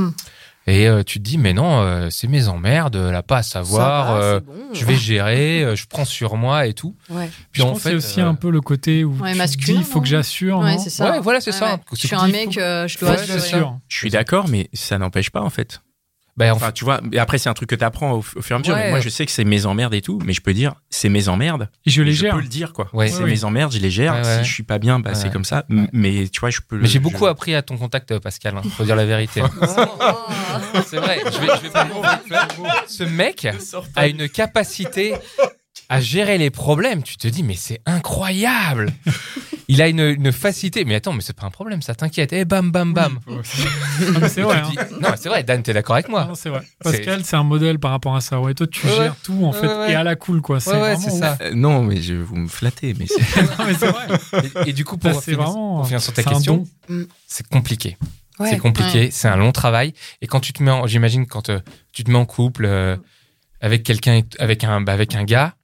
Et euh, tu te dis, mais non, euh, c'est mes emmerdes, elle a pas à savoir. Va, euh, bon. je vais gérer, euh, je prends sur moi et tout. Ouais. Puis je en pense fait, c'est aussi euh, un peu le côté où Ouais, tu dis, il faut que j'assure. Ouais, non c'est ça. Ouais, voilà, c'est Ouais, ça. Je suis un dis, mec, faut- euh, je dois Ouais, assurer. Je suis d'accord, mais ça n'empêche pas en fait. Ben, en Enfin, tu vois, et après c'est un truc que tu apprends au, au fur et à mesure. Ouais. Mais moi, je sais que c'est mes emmerdes et tout, mais je peux dire c'est mes emmerdes. Je les je gère. peux le dire quoi. Ouais. c'est Ouais, mes emmerdes, je les gère. Ouais, ouais. Si je suis pas bien, bah c'est comme ça. Mais tu vois, je peux. Mais j'ai je- beaucoup appris à ton contact, euh, Pascal. Hein, faut dire la vérité. c'est vrai. Je vais, je vais pas. Ce mec a une capacité à gérer les problèmes. Tu te dis, mais c'est incroyable. Il a une, une facilité. Mais attends, mais c'est pas un problème, ça t'inquiète. Et bam, bam, bam. C'est vrai. Hein. Non, c'est vrai. Dan, t'es d'accord avec moi Non, c'est vrai. Pascal, c'est un modèle par rapport à ça. Ouais, toi, tu Ouais, gères tout en fait ouais. et à la cool quoi. C'est vraiment ça. Euh, non, mais je, vous me flattez, mais c'est. ouf. Non, mais c'est vrai. Et, et du coup, pour, vraiment. pour finir sur ta question, don. c'est compliqué. Ouais. C'est compliqué, c'est un long travail. Et quand tu te mets, en- j'imagine, quand euh, tu te mets en couple euh, avec quelqu'un, avec un, bah, avec un gars,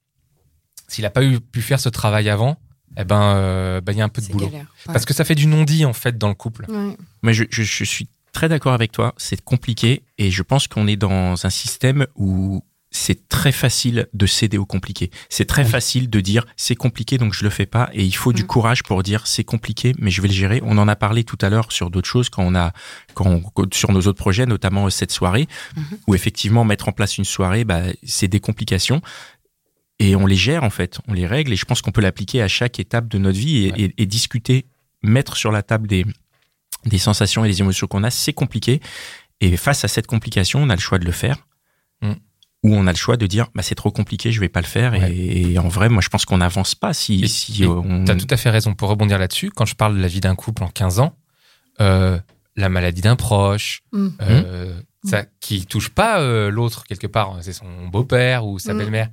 s'il a pas eu pu faire ce travail avant, eh ben, euh, bah, il y a un peu de boulot. galère. Ouais. Parce que ça fait du non-dit en fait dans le couple. Ouais. Mais je, je, je suis très d'accord avec toi. C'est compliqué et je pense qu'on est dans un système où c'est très facile de céder au compliqué. C'est très Oui. facile de dire c'est compliqué donc je le fais pas et il faut du Mm. courage pour dire c'est compliqué mais je vais le gérer. On en a parlé tout à l'heure sur d'autres choses quand on a quand on- sur nos autres projets notamment cette soirée Mhm. où effectivement mettre en place une soirée bah, c'est des complications et on les gère en fait, on les règle et je pense qu'on peut l'appliquer à chaque étape de notre vie et, Ouais. et- et discuter, mettre sur la table des des sensations et des émotions qu'on a, c'est compliqué. Et face à cette complication, on a le choix de le faire. Mm. Ou on a le choix de dire, bah, c'est trop compliqué, je vais pas le faire. Ouais. Et, et en vrai, moi, je pense qu'on n'avance pas si, Et- si et on. T'as tout à fait raison pour rebondir là-dessus. Quand je parle de la vie d'un couple en 15 ans, euh, la maladie d'un proche, Mm. euh, ça, qui touche pas euh, l'autre quelque part, c'est son beau-père ou sa Mm. belle-mère.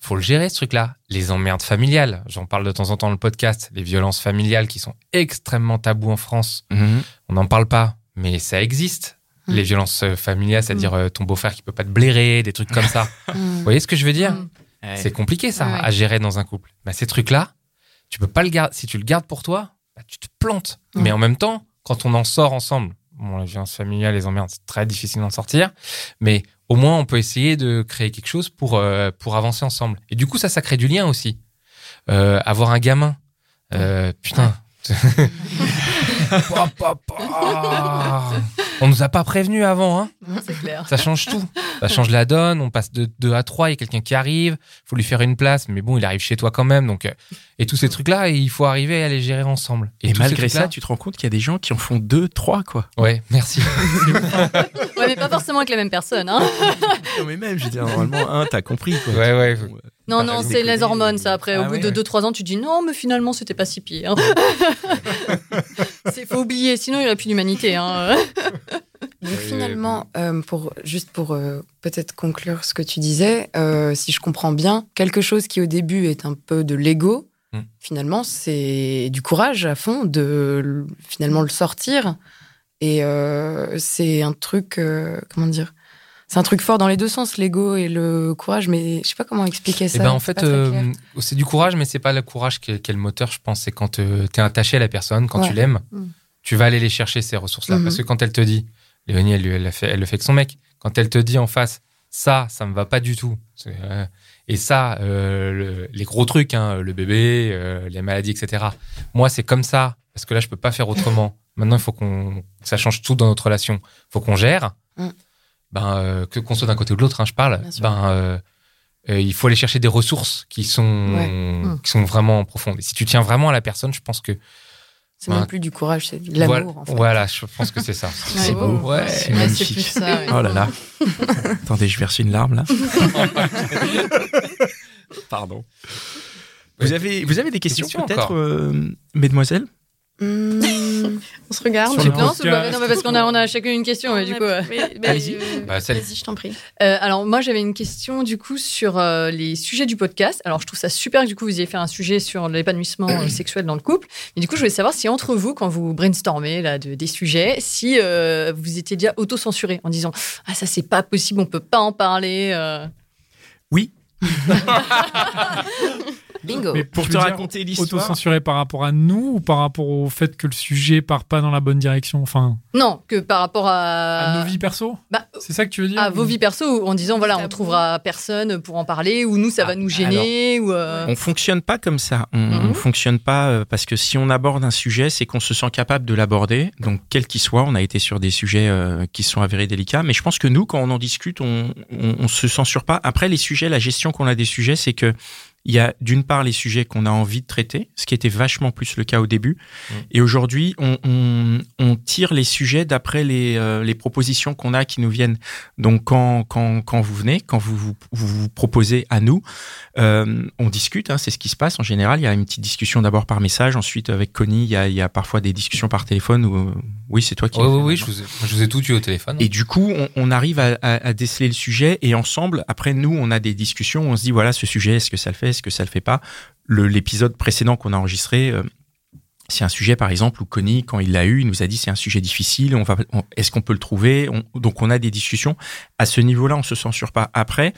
Faut le gérer ce truc-là. Les emmerdes familiales, j'en parle de temps en temps dans le podcast. Les violences familiales qui sont extrêmement tabous en France. Mhm. On n'en parle pas, mais ça existe. Mm. Les violences euh, familiales, c'est-à-dire euh, ton beau-frère qui peut pas te blairer, des trucs comme ça. Vous voyez ce que je veux dire? C'est compliqué ça Ouais, ouais. à gérer dans un couple. Bah, ces trucs-là, tu peux pas le garder. Si tu le gardes pour toi, bah, tu te plantes. Mais en même temps, quand on en sort ensemble, bon, la violence familiale, les emmerdes, c'est très difficile d'en sortir. Mais au moins, on peut essayer de créer quelque chose pour euh, pour avancer ensemble. Et du coup, ça, ça crée du lien aussi. Euh, avoir un gamin, euh, putain. Pa, pa, pa. On nous a pas prévenu avant, hein C'est clair. ça change tout. Ça change la donne. On passe de 2 à 3. Il y a quelqu'un qui arrive. faut lui faire une place. Mais bon, il arrive chez toi quand même. Donc, euh, et tous ces trucs-là, il faut arriver à les gérer ensemble. Et, malgré ça, tu te rends compte qu'il y a des gens qui en font deux, trois, quoi. Ouais, merci. Ouais, mais pas forcément avec la même personne. Hein. Non, mais même, je veux dire, normalement, un, t'as compris, quoi. Ouais, ouais. Non, non, c'est les hormones, ça. Après, au Ah bout ouais, de ouais. 2-3 ans, tu te dis non, mais finalement, c'était pas si pire. Il faut oublier, sinon il n'y aurait plus d'humanité. Hein. Donc Oui, finalement, euh, pour, juste pour euh, peut-être conclure ce que tu disais, euh, si je comprends bien, quelque chose qui au début est un peu de l'ego, Mm. finalement c'est du courage à fond de finalement le sortir. Et euh, c'est un truc, euh, comment dire c'est un truc fort dans les deux sens, l'ego et le courage, mais je sais pas comment expliquer ça. Et ben, en fait, euh, c'est du courage, mais c'est pas le courage qui est, qui est le moteur, je pense. C'est quand tu es attaché à la personne, quand Ouais. tu l'aimes, Mm. tu vas aller les chercher, ces ressources-là. Mhm. Parce que quand elle te dit, Léonie, elle, lui- elle, a fait, elle le fait avec son mec, quand elle te dit en face, ça, ça me va pas du tout. Euh, et ça, euh, le- les gros trucs, hein, le bébé, euh, les maladies, etc. Moi, c'est comme ça, parce que là, je peux pas faire autrement. Maintenant, il faut qu'on, ça change tout dans notre relation. Il faut qu'on gère. Mm. Ben, euh, que qu'on soit d'un côté ou de l'autre, hein, je parle. Ben, euh, euh, il faut aller chercher des ressources qui sont, Ouais. Mm. qui sont vraiment profondes. Et si tu tiens vraiment à la personne, je pense que c'est ouais. même plus du courage, c'est de voilà, l'amour en fait. voilà, je pense que c'est ça. C'est beau. Ouais. C'est magnifique. c'est plus ça. ouais. Oh là là. Attendez, je verse une larme là. Pardon. Vous avez, vous avez des questions, questions peut-être, euh, mesdemoiselles? Mmh, On se regarde. Sur podcast. pas Non, mais parce qu'on a, on a chacun une question, mais du coup. euh. Euh, Bah, Vas-y, je t'en prie. Euh, alors moi j'avais une question du coup sur euh, les sujets du podcast. Alors je trouve ça super que du coup vous ayez fait un sujet sur l'épanouissement euh, sexuel dans le couple. Mais du coup je voulais savoir si entre vous quand vous brainstormez là de, des sujets, si euh, vous étiez déjà auto-censuré en disant ah ça c'est pas possible, on peut pas en parler. euh. Oui, Bingo. Mais pour tu te raconter l'histoire. Auto-censuré par rapport à nous ou par rapport au fait que le sujet part pas dans la bonne direction Enfin, Non que par rapport à, à nos vies perso? Bah, C'est ça que tu veux dire à ou- vos vies perso en disant voilà on trouvera personne pour en parler ou nous ça Ah, va nous gêner ou euh, On fonctionne pas comme ça. On, on fonctionne pas euh, parce que si on aborde un sujet, c'est qu'on se sent capable de l'aborder. Donc quel qu'il soit, on a été sur des sujets euh, qui sont avérés délicats. Mais je pense que nous, quand on en discute, on, on, on se censure pas. Après les sujets, la gestion qu'on a des sujets, c'est que il y a d'une part les sujets qu'on a envie de traiter, ce qui était vachement plus le cas au début. Mhm. Et aujourd'hui, on, on, on tire les sujets d'après les, euh, les propositions qu'on a qui nous viennent. Donc quand, quand, quand vous venez, quand vous vous, vous, vous proposez à nous, euh, on discute, hein, c'est ce qui se passe en général. Il y a une petite discussion d'abord par message, ensuite avec Connie, il y a, il y a parfois des discussions par téléphone. Où, euh, oui, c'est toi qui. Oui, oui, oui, je vous, ai, je vous ai tout eu au téléphone. Et du coup, on, on arrive à, à- à déceler le sujet et ensemble, après nous, on a des discussions. On se dit voilà, ce sujet, est-ce que ça le fait, est-ce que ça le fait pas. L'épisode précédent qu'on a enregistré. euh, c'est un sujet, par exemple, où Connie, quand il l'a eu, il nous a dit c'est un sujet difficile. On va, est-ce qu'on peut le trouver? On- Donc, on a des discussions à ce niveau-là. On se censure pas. Après,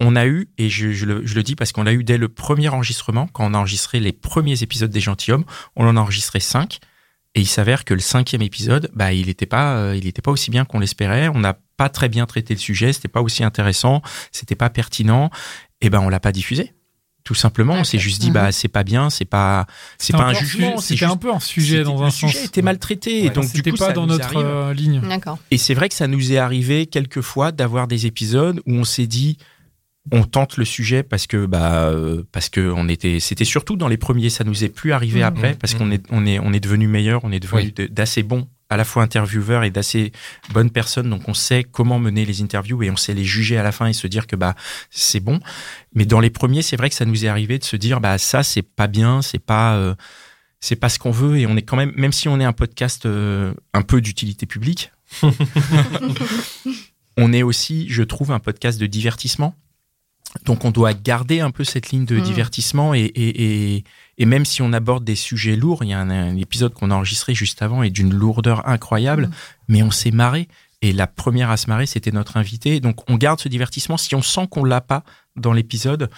on a eu, et je, je le, dis parce qu'on l'a eu dès le premier enregistrement, quand on a enregistré les premiers épisodes des Gentilhommes, on en a enregistré cinq. Et il s'avère que le cinquième épisode, bah, il n'était pas, euh, pas aussi bien qu'on l'espérait. On n'a pas très bien traité le sujet. C'était pas aussi intéressant. C'était pas pertinent. Et ben, on l'a pas diffusé. Tout simplement, on Ok. s'est juste dit, Mhm. bah, c'est pas bien, c'est pas, c'est pas un jugement. sujet- c'est C'était juste- un peu un sujet dans le un sujet sens. était maltraité. et donc, du C'était coup, pas ça dans notre arrive. euh, ligne. Et c'est vrai que ça nous est arrivé quelquefois d'avoir des épisodes où on s'est dit on tente le sujet parce que bah euh, parce que on était c'était surtout dans les premiers ça nous est plus arrivé Mhm. après parce qu'on est on est on est devenu meilleur on est devenu Oui. d'assez bons à la fois intervieweurs et d'assez bonnes personnes donc on sait comment mener les interviews et on sait les juger à la fin et se dire que bah c'est bon mais dans les premiers c'est vrai que ça nous est arrivé de se dire bah ça c'est pas bien c'est pas euh, c'est pas ce qu'on veut et on est quand même même si on est un podcast euh, un peu d'utilité publique on est aussi, je trouve, un podcast de divertissement. Donc on doit garder un peu cette ligne de Mm. divertissement et, et, et, et même si on aborde des sujets lourds, il y a un, un épisode qu'on a enregistré juste avant et d'une lourdeur incroyable, Mm. mais on s'est marré. Et la première à se marrer, c'était notre invité. Donc on garde ce divertissement. Si on sent qu'on l'a pas dans l'épisode,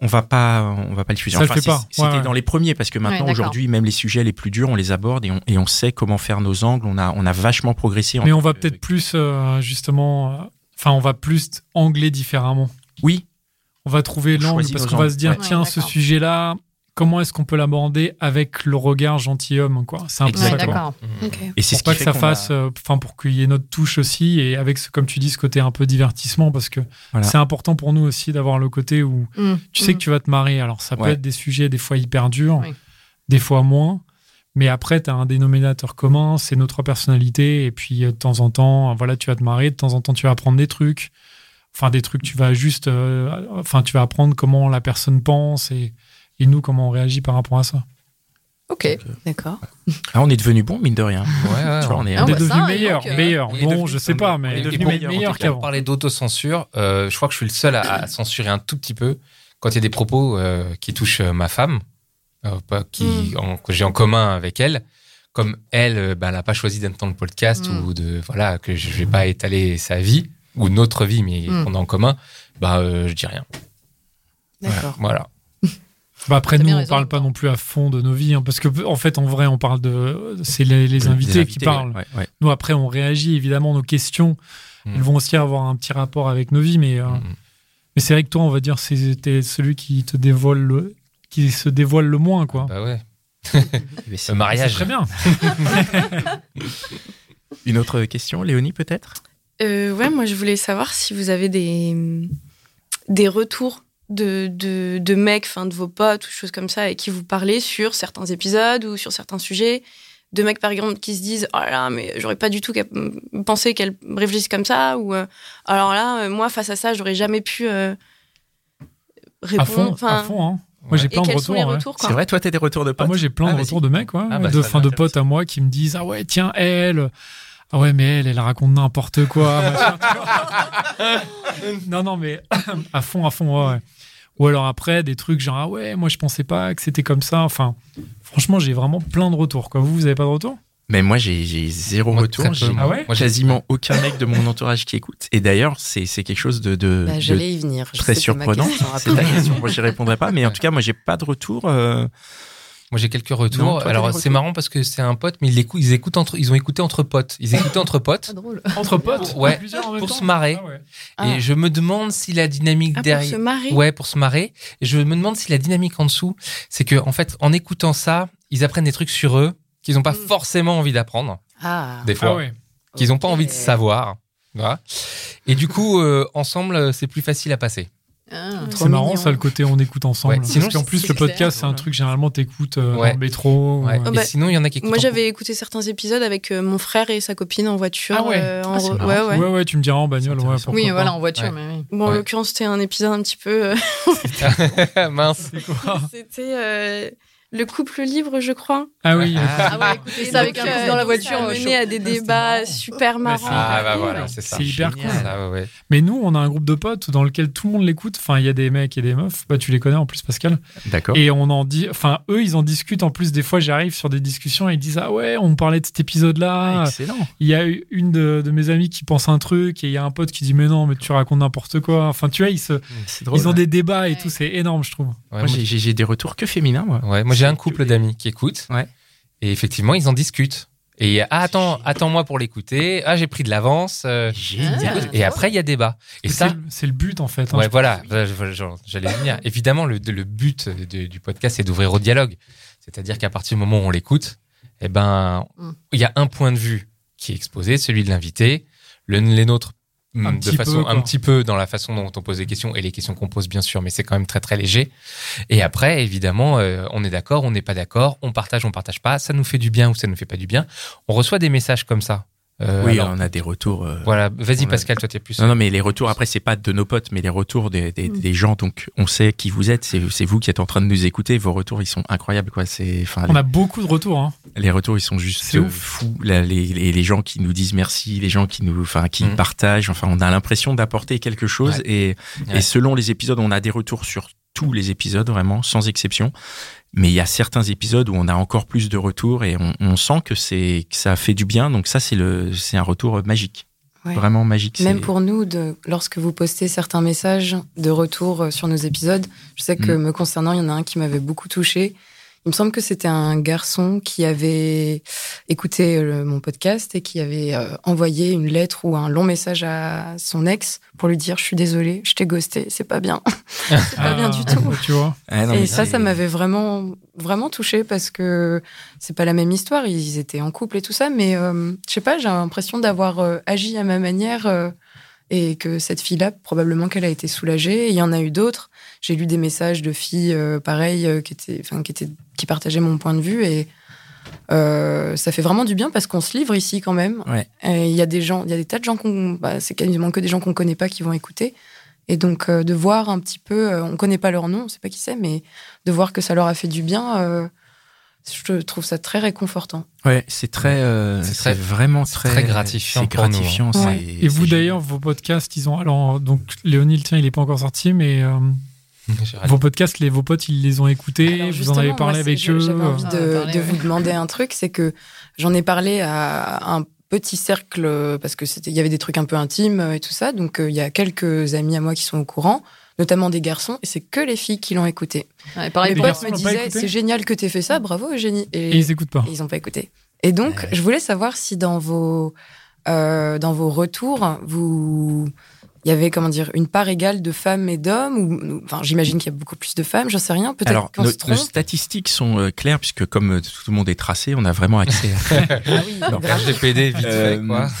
on va pas, on va pas le diffuser. Ça le Enfin, fait c'est- pas. C'était Ouais, ouais. dans les premiers parce que maintenant aujourd'hui, même les sujets les plus durs, on les aborde et on, et on sait comment faire nos angles. On a, on a vachement progressé. Mais on va peut-être plus, euh, justement, euh, enfin, on va plus angler différemment. Oui, On va trouver l'angle parce qu'on va se dire, Ouais. tiens, ce sujet-là, comment est-ce qu'on peut l'aborder avec le regard gentilhomme, quoi? C'est un peu ça, quoi. Ok. et c'est ce pas qui que fait ça fasse, euh, enfin, pour qu'il y ait notre touche aussi et avec, ce, comme tu dis, ce côté un peu divertissement parce que Voilà. c'est important pour nous aussi d'avoir le côté où Mm. tu sais Mm. que tu vas te marrer. Alors, ça peut être des sujets des fois hyper durs, Oui. des fois moins. Mais après, tu as un dénominateur commun, c'est notre personnalité. Et puis, euh, de temps en temps, euh, voilà, tu vas te marrer. De temps en temps, tu vas apprendre des trucs. Enfin, des trucs, tu vas juste. euh, enfin, tu vas apprendre comment la personne pense et, et nous, comment on réagit par rapport à ça. Ok. D'accord. Ah, on est devenu bon, mine de rien. Ouais, ouais, Tu vois, on est, Ah, on bah est devenu ça, meilleur, donc, euh, meilleur. on est Bon, devenu- je sais pas, mais on est devenu meilleur, meilleur qu'avant. On parlait d'autocensure. Euh, je crois que je suis le seul à, à censurer un tout petit peu quand il y a des propos euh, qui touchent ma femme, euh, pas- qui, Mm. en- que j'ai en commun avec elle. Comme elle, ben, elle n'a pas choisi d'être dans le podcast Mm. ou de voilà que je vais pas étaler sa vie ou notre vie, mais Mm. qu'on a en commun. Bah, euh, je dis rien. D'accord. Voilà. Bah après, nous, on raison. parle pas non plus à fond de nos vies, hein, parce que en fait, en vrai, on parle de, c'est les, invités qui parlent. ouais, ouais. Nous, après, on réagit évidemment nos questions. Mm. Elles vont aussi avoir un petit rapport avec nos vies, mais euh, Mm. mais c'est vrai que toi, on va dire, c'était celui qui te dévoile le, qui se dévoile le moins, quoi. Bah ouais. Mais c'est- Le mariage. C'est très bien. Une autre question, Léonie, peut-être? Euh, ouais, moi je voulais savoir si vous avez des, des retours de, de, de mecs, enfin de vos potes ou choses comme ça, avec qui vous parlez sur certains épisodes ou sur certains sujets. De mecs par exemple qui se disent Oh là là, mais j'aurais pas du tout pensé qu'elle réfléchisse comme ça. Ou euh, alors là, euh, moi face à ça, j'aurais jamais pu euh, À répondre. fond, Enfin, à fond, hein. Moi, j'ai Et plein de retours. ouais. retours C'est vrai, toi, t'as des retours de potes Ah, moi, j'ai plein Ah, de retours de mecs, ouais, Ah, bah, de, fin, de potes à moi qui me disent Ah ouais, tiens, elle. Ah ouais, mais elle, elle raconte n'importe quoi. machin, non, non, mais à fond, à fond, ouais, ouais. Ou alors après, des trucs genre Ah ouais, moi, je pensais pas que c'était comme ça. Enfin, franchement, j'ai vraiment plein de retours. Quoi. Vous, vous avez pas de retour Mais moi, j'ai zéro Moi, retour. J'ai. Ah ouais? quasiment aucun mec de mon entourage qui écoute. Et d'ailleurs, c'est c'est quelque chose de, de, Bah, de J'allais y venir. Je très surprenant. C'est ta après. question. Moi, j'y répondrai pas. Mais en tout cas, moi, j'ai pas de retour. euh, Moi, j'ai quelques retours. Non, toi, t'as Alors, c'est marrant parce que c'est un pote, mais ils, écoutent, ils, écoutent entre, ils ont écouté entre potes. Ils écoutaient entre potes Pas drôle. Entre potes Ouais, en pour temps se marrer. Ah ouais. Ah. Et je me demande si la dynamique Ah, pour derrière. se marrer Ouais, pour se marrer. Et je me demande si la dynamique en dessous, c'est que en fait, en écoutant ça, ils apprennent des trucs sur eux qu'ils n'ont pas Mm. forcément envie d'apprendre, Ah, des fois, Ah ouais. qu'ils n'ont pas envie de savoir. Voilà. Et du coup, euh, ensemble, c'est plus facile à passer. Ah. C'est marrant mignon. ça le côté on écoute ensemble. Ouais, sinon, Parce qu'en plus le podcast c'est un truc généralement t'écoutes euh, Ouais. dans le métro. Ouais. euh, Oh, Et bah, sinon, il y en a qui écoutent. Moi, j'avais écouté certains épisodes avec euh, mon frère et sa copine en voiture. Ah ouais. euh, en Ah, re- ouais, ouais. ouais. ouais tu me diras en bagnole Oui, pas. voilà, en voiture, Ouais. mais oui. Bon, en l'occurrence, c'était un épisode un petit peu. euh. Mince. Quoi c'était euh, le couple libre, je crois. Ah oui. Ah. Ah ouais, écoutez Et ça avec un euh, dans la ça voiture. a euh, mené à des débats super marrants. Ah, bah cool. voilà, c'est ça. C'est hyper cool. Ça, ouais. Mais nous, on a un groupe de potes dans lequel tout le monde l'écoute. Enfin, il y a des mecs et des meufs. Bah, tu les connais en plus, Pascal. D'accord. Et on en dit. Enfin, eux, ils en discutent. En plus, des fois, j'arrive sur des discussions et ils disent Ah ouais, on me parlait de cet épisode-là. Ah, excellent. Il y a eu une de, de mes amies qui pense un truc et il y a un pote qui dit Mais non, mais tu racontes n'importe quoi. Enfin, tu vois, ils, se, C'est drôle. ils ont ouais. des débats et Ouais. tout. C'est énorme, je trouve. Ouais, Moi, j'ai- des retours que féminins, moi. Ouais, moi j'ai un couple d'amis qui écoutent. Ouais. Et effectivement, ils en discutent. Et ah, attends, attends-moi pour l'écouter. Ah, j'ai pris de l'avance. euh, Génial. et après, il y a débat. Et C'est ça, le- c'est le but, en fait. hein, ouais, je- voilà, genre, j'allais venir. Évidemment, le, le but de- du podcast, c'est d'ouvrir au dialogue. C'est-à-dire qu'à partir du moment où on l'écoute, eh ben, Mm. il y a un point de vue qui est exposé, celui de l'invité. Le, les nôtres, Un de petit façon peu, un petit peu dans la façon dont on pose des questions et les questions qu'on pose bien sûr, mais c'est quand même très très léger. Et après, évidemment, euh, on est d'accord, on n'est pas d'accord, on partage, on partage pas, ça nous fait du bien ou ça nous fait pas du bien. On reçoit des messages comme ça. Euh, Oui, alors, on a des retours. euh, voilà, vas-y on a- Pascal, toi t'es plus. Non, non, mais les retours, après, c'est pas de nos potes, mais les retours des, des, Mm. des gens. Donc, on sait qui vous êtes. C'est vous qui êtes en train de nous écouter. Vos retours, ils sont incroyables, quoi. C'est, enfin, On a beaucoup de retours. Hein. les, retours, ils sont juste C'est euh, fous. Là, les, les, les gens qui nous disent merci, les gens qui nous, enfin, qui Mm. partagent. Enfin, on a l'impression d'apporter quelque chose. Ouais. Et, Ouais. et selon les épisodes, on a des retours sur tous les épisodes, vraiment, sans exception. Mais il y a certains épisodes où on a encore plus de retours et on, on sent que c'est, que ça fait du bien. Donc ça, c'est le, c'est un retour magique. Ouais. Vraiment magique. Même C'est- pour nous, de, lorsque vous postez certains messages de retour euh, sur nos épisodes, je sais que Mm. me concernant, il y en a un qui m'avait beaucoup touché. Il me semble que c'était un garçon qui avait écouté euh, mon podcast et qui avait euh, envoyé une lettre ou un long message à son ex pour lui dire je suis désolé, je t'ai ghosté, c'est pas bien. c'est pas bien du tout. Tu vois Ah, non, mais et ça, ça m'avait vraiment, vraiment touché parce que c'est pas la même histoire. Ils étaient en couple et tout ça, mais euh, je sais pas, j'ai l'impression d'avoir euh, agi à ma manière euh, et que cette fille-là, probablement qu'elle a été soulagée. Et Il y en a eu d'autres. J'ai lu des messages de filles euh, pareilles euh, qui étaient, enfin, qui étaient, qui partageaient mon point de vue et euh, ça fait vraiment du bien parce qu'on se livre ici quand même. Ouais. Il y a des gens, il y a des tas de gens qu'on, bah, c'est quasiment que des gens qu'on connaît pas qui vont écouter. Et donc euh, de voir un petit peu, euh, on connaît pas leur nom, on sait pas qui c'est, mais de voir que ça leur a fait du bien, euh, je trouve ça très réconfortant. Ouais, c'est très, euh, C'est très- vraiment très, très gratifiant C'est pour nous, hein. gratifiant. Ouais. c'est- Et vous d'ailleurs, vos podcasts, ils ont. Alors, donc, Léonie, le tien, il n'est pas encore sorti, mais euh. Vos podcasts, les, vos potes, ils les ont écoutés. Alors, vous en avez parlé moi, avec eux. J'avais envie Ah, de, parler, de ouais. vous demander un truc, c'est que j'en ai parlé à un petit cercle euh, parce que c'était, il y avait des trucs un peu intimes euh, et tout ça. Donc euh, il y a quelques amis à moi qui sont au courant, notamment des garçons, et c'est que les filles qui l'ont écouté. Ouais, pareil, Mes les pour- garçons potes me disaient c'est génial que t'aies fait ça, bravo Eugénie. Et ils écoutent pas. Et ils n'ont pas écouté. Et donc, Ouais. je voulais savoir si dans vos, euh, dans vos retours, vous, il y avait, comment dire, une part égale de femmes et d'hommes, ou, enfin, j'imagine qu'il y a beaucoup plus de femmes, j'en sais rien, peut-être Alors, nos, se nos trompe. statistiques sont euh, claires puisque comme euh, tout le monde est tracé, on a vraiment accès. à... Ah oui, Non. RGPD vite Euh, fait quoi.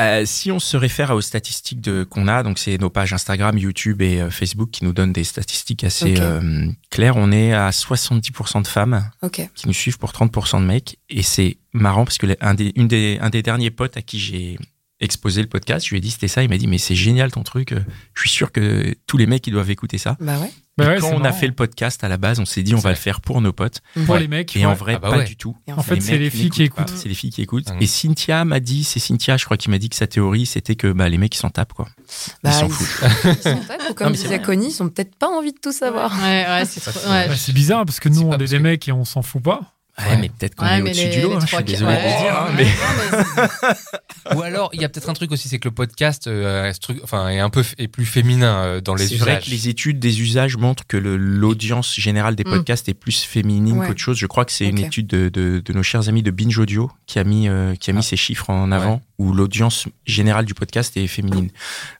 Euh, si on se réfère aux statistiques de qu'on a, donc c'est nos pages Instagram, YouTube et euh, Facebook qui nous donnent des statistiques assez euh, claires. On est à 70% de femmes qui nous suivent pour 30% de mecs. Et c'est marrant parce que un des, une des, un des derniers potes à qui j'ai exposé le podcast, je lui ai dit c'était ça. Il m'a dit mais c'est génial ton truc. Je suis sûr que tous les mecs ils doivent écouter ça. Bah ouais. Bah ouais, quand on a fait le podcast à la base, on s'est dit on va le faire pour nos potes. Pour Ouais. les mecs. Et en vrai, Ah bah pas du tout. En En fait, c'est les filles qui écoutent. C'est les filles qui écoutent. Et Cynthia m'a dit, c'est Cynthia, je crois, qui m'a dit que sa théorie, c'était que bah, les mecs, ils s'en tapent, quoi. Ils Bah, s'en foutent. Ils sont tapes, ou comme disait. Connie, ils ont peut-être pas envie de tout savoir. Ouais, ouais, c'est. Bah, bizarre parce que nous, on est des mecs et on s'en fout pas. Ouais, Ouais. mais peut-être qu'on Ouais, est au-dessus du lot. hein, je suis désolé de le dire. hein, mais- Ou alors, il y a peut-être un truc aussi, c'est que le podcast euh, est, enfin, est un peu est plus féminin euh, dans les C'est vrai usages. que les études des usages montrent que l'audience générale des Mm. podcasts est plus féminine Ouais. qu'autre chose. Je crois que c'est une étude de, de- de nos chers amis de Binge Audio qui a mis, euh, qui a mis Ah. ces chiffres en avant, où l'audience générale du podcast est féminine.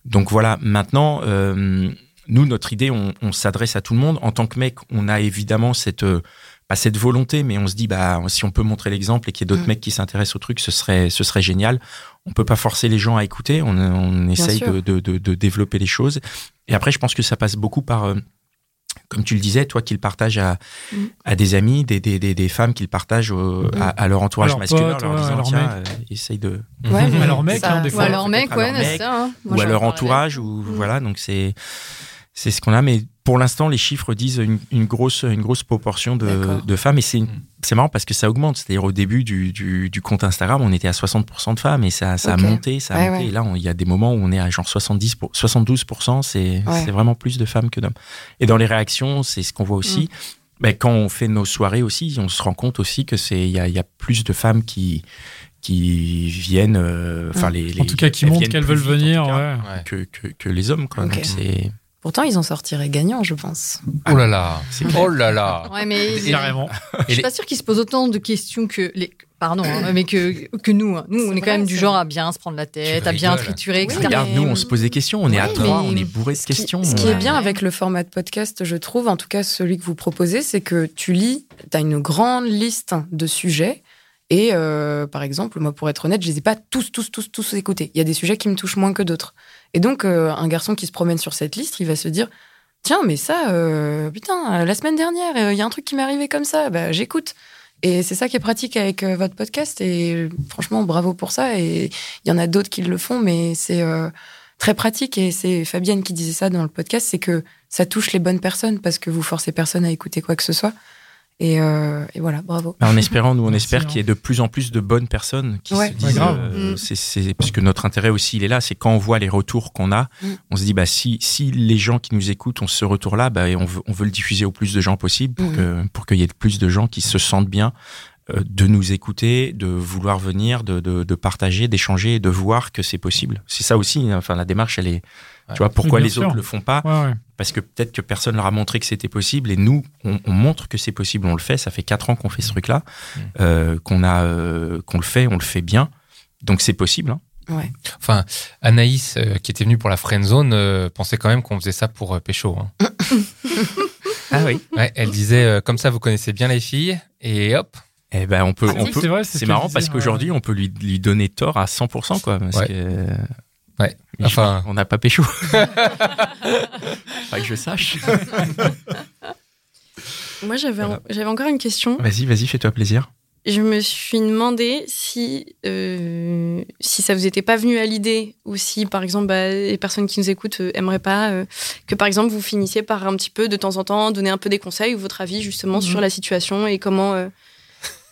Donc voilà, maintenant, euh, nous, notre idée, on, on s'adresse à tout le monde. En tant que mec, on a évidemment cette... pas cette volonté, mais on se dit, bah, si on peut montrer l'exemple et qu'il y ait d'autres Mm. mecs qui s'intéressent au truc, ce serait, ce serait génial. On peut pas forcer les gens à écouter. On, on essaye de, de, de, de développer les choses. Et après, je pense que ça passe beaucoup par, euh, comme tu le disais, toi qui le partages à, Mm. à des amis, des, des, des, des femmes qui le partagent au- à, à leur entourage masculin, potes, leur disant, tiens, euh, essaye de... Ouais, mais À leur mec, ça- hein, des Ou fois. à leur mec, ouais, c'est ça. hein. Moi, ou à leur entourage, ou voilà, donc c'est... C'est ce qu'on a, mais pour l'instant, les chiffres disent une, une grosse, une grosse proportion de, de femmes. Et c'est, Mm. c'est marrant parce que ça augmente. C'est-à-dire, au début du, du, du compte Instagram, on était à 60% de femmes et ça, ça a monté, ça a Ouais, monté. ouais. Et là, il y a des moments où on est à genre 70 pour, 72%. C'est, Ouais. c'est vraiment plus de femmes que d'hommes. Et dans les réactions, c'est ce qu'on voit aussi. Mm. Ben, quand on fait nos soirées aussi, on se rend compte aussi que c'est, il y a, il y a plus de femmes qui, qui viennent, euh, enfin, les, les- En tout cas, qui montrent qu'elles veulent venir. cas. Que, que, que les hommes, quoi. Ok. Donc, c'est, Pourtant, ils en sortiraient gagnants, je pense. Oh là là, C'est oh là là. Ouais, mais Carrément. je suis pas sûre qu'ils se posent autant de questions que les. Pardon, hein, mais que, que nous. hein. Nous, on est quand même du genre vrai. à bien se prendre la tête, à bien triturer, etc. Regarde, mais- nous, on se pose des questions. On est à trois, on est bourré de qui, questions. ce qui est bien avec le format de podcast, je trouve, en tout cas celui que vous proposez, c'est que tu lis, tu as une grande liste de sujets. Et euh, par exemple, moi, pour être honnête, je les ai pas tous, tous, tous, tous écoutés. Il y a des sujets qui me touchent moins que d'autres. Et donc, euh, un garçon qui se promène sur cette liste, il va se dire Tiens, mais ça, euh, putain, la semaine dernière, euh, il y a un truc qui m'est arrivé comme ça, bah, j'écoute. Et c'est ça qui est pratique avec votre podcast. Et franchement, bravo pour ça. Et il y en a d'autres qui le font, mais c'est très pratique. Et c'est Fabienne qui disait ça dans le podcast c'est que ça touche les bonnes personnes parce que vous forcez personne à écouter quoi que ce soit. Et, euh, et voilà, bravo. Bah, en espérant, nous, on Merci, espère hein. qu'il y ait de plus en plus de bonnes personnes qui Ouais. se disent. Euh, Mm. c'est, c'est- parce que notre intérêt aussi, il est là. C'est quand on voit les retours qu'on a, Mm. on se dit, bah, si, si les gens qui nous écoutent ont ce retour-là, bah, on veut, on veut le diffuser au plus de gens possible pour, Mm. que, pour qu'il y ait plus de gens qui se sentent bien euh, de nous écouter, de vouloir venir, de, de, de partager, d'échanger, de voir que c'est possible. C'est ça aussi. hein. Enfin, la démarche, elle est. Ouais. Tu vois, pourquoi les sûr. autres le font pas Ouais, ouais. parce que peut-être que personne leur a montré que c'était possible et nous on, on montre que c'est possible on le fait ça fait quatre ans qu'on fait ce truc là Mm. qu'on a euh, qu'on le fait on le fait bien donc c'est possible hein. Ouais. Enfin, Anaïs, euh, qui était venue pour la friend zone, euh, pensait quand même qu'on faisait ça pour euh, pécho. hein. ah oui Ouais, elle disait euh, comme ça, vous connaissez bien les filles, et hop. eh ben on peut Ah, on si, peut c'est marrant parce ouais. qu'aujourd'hui on peut lui, lui donner tort à 100% quoi parce Ouais. que Ouais. mais Enfin- je- on n'a pas pécho pas que je sache Moi, j'avais Voilà. encore une question. vas-y vas-y fais-toi plaisir Je me suis demandé si, euh, si ça vous était pas venu à l'idée ou si, par exemple, bah, les personnes qui nous écoutent euh, aimeraient pas euh, que, par exemple, vous finissiez par un petit peu, de temps en temps, donner un peu des conseils ou votre avis justement Mhm. sur la situation et comment.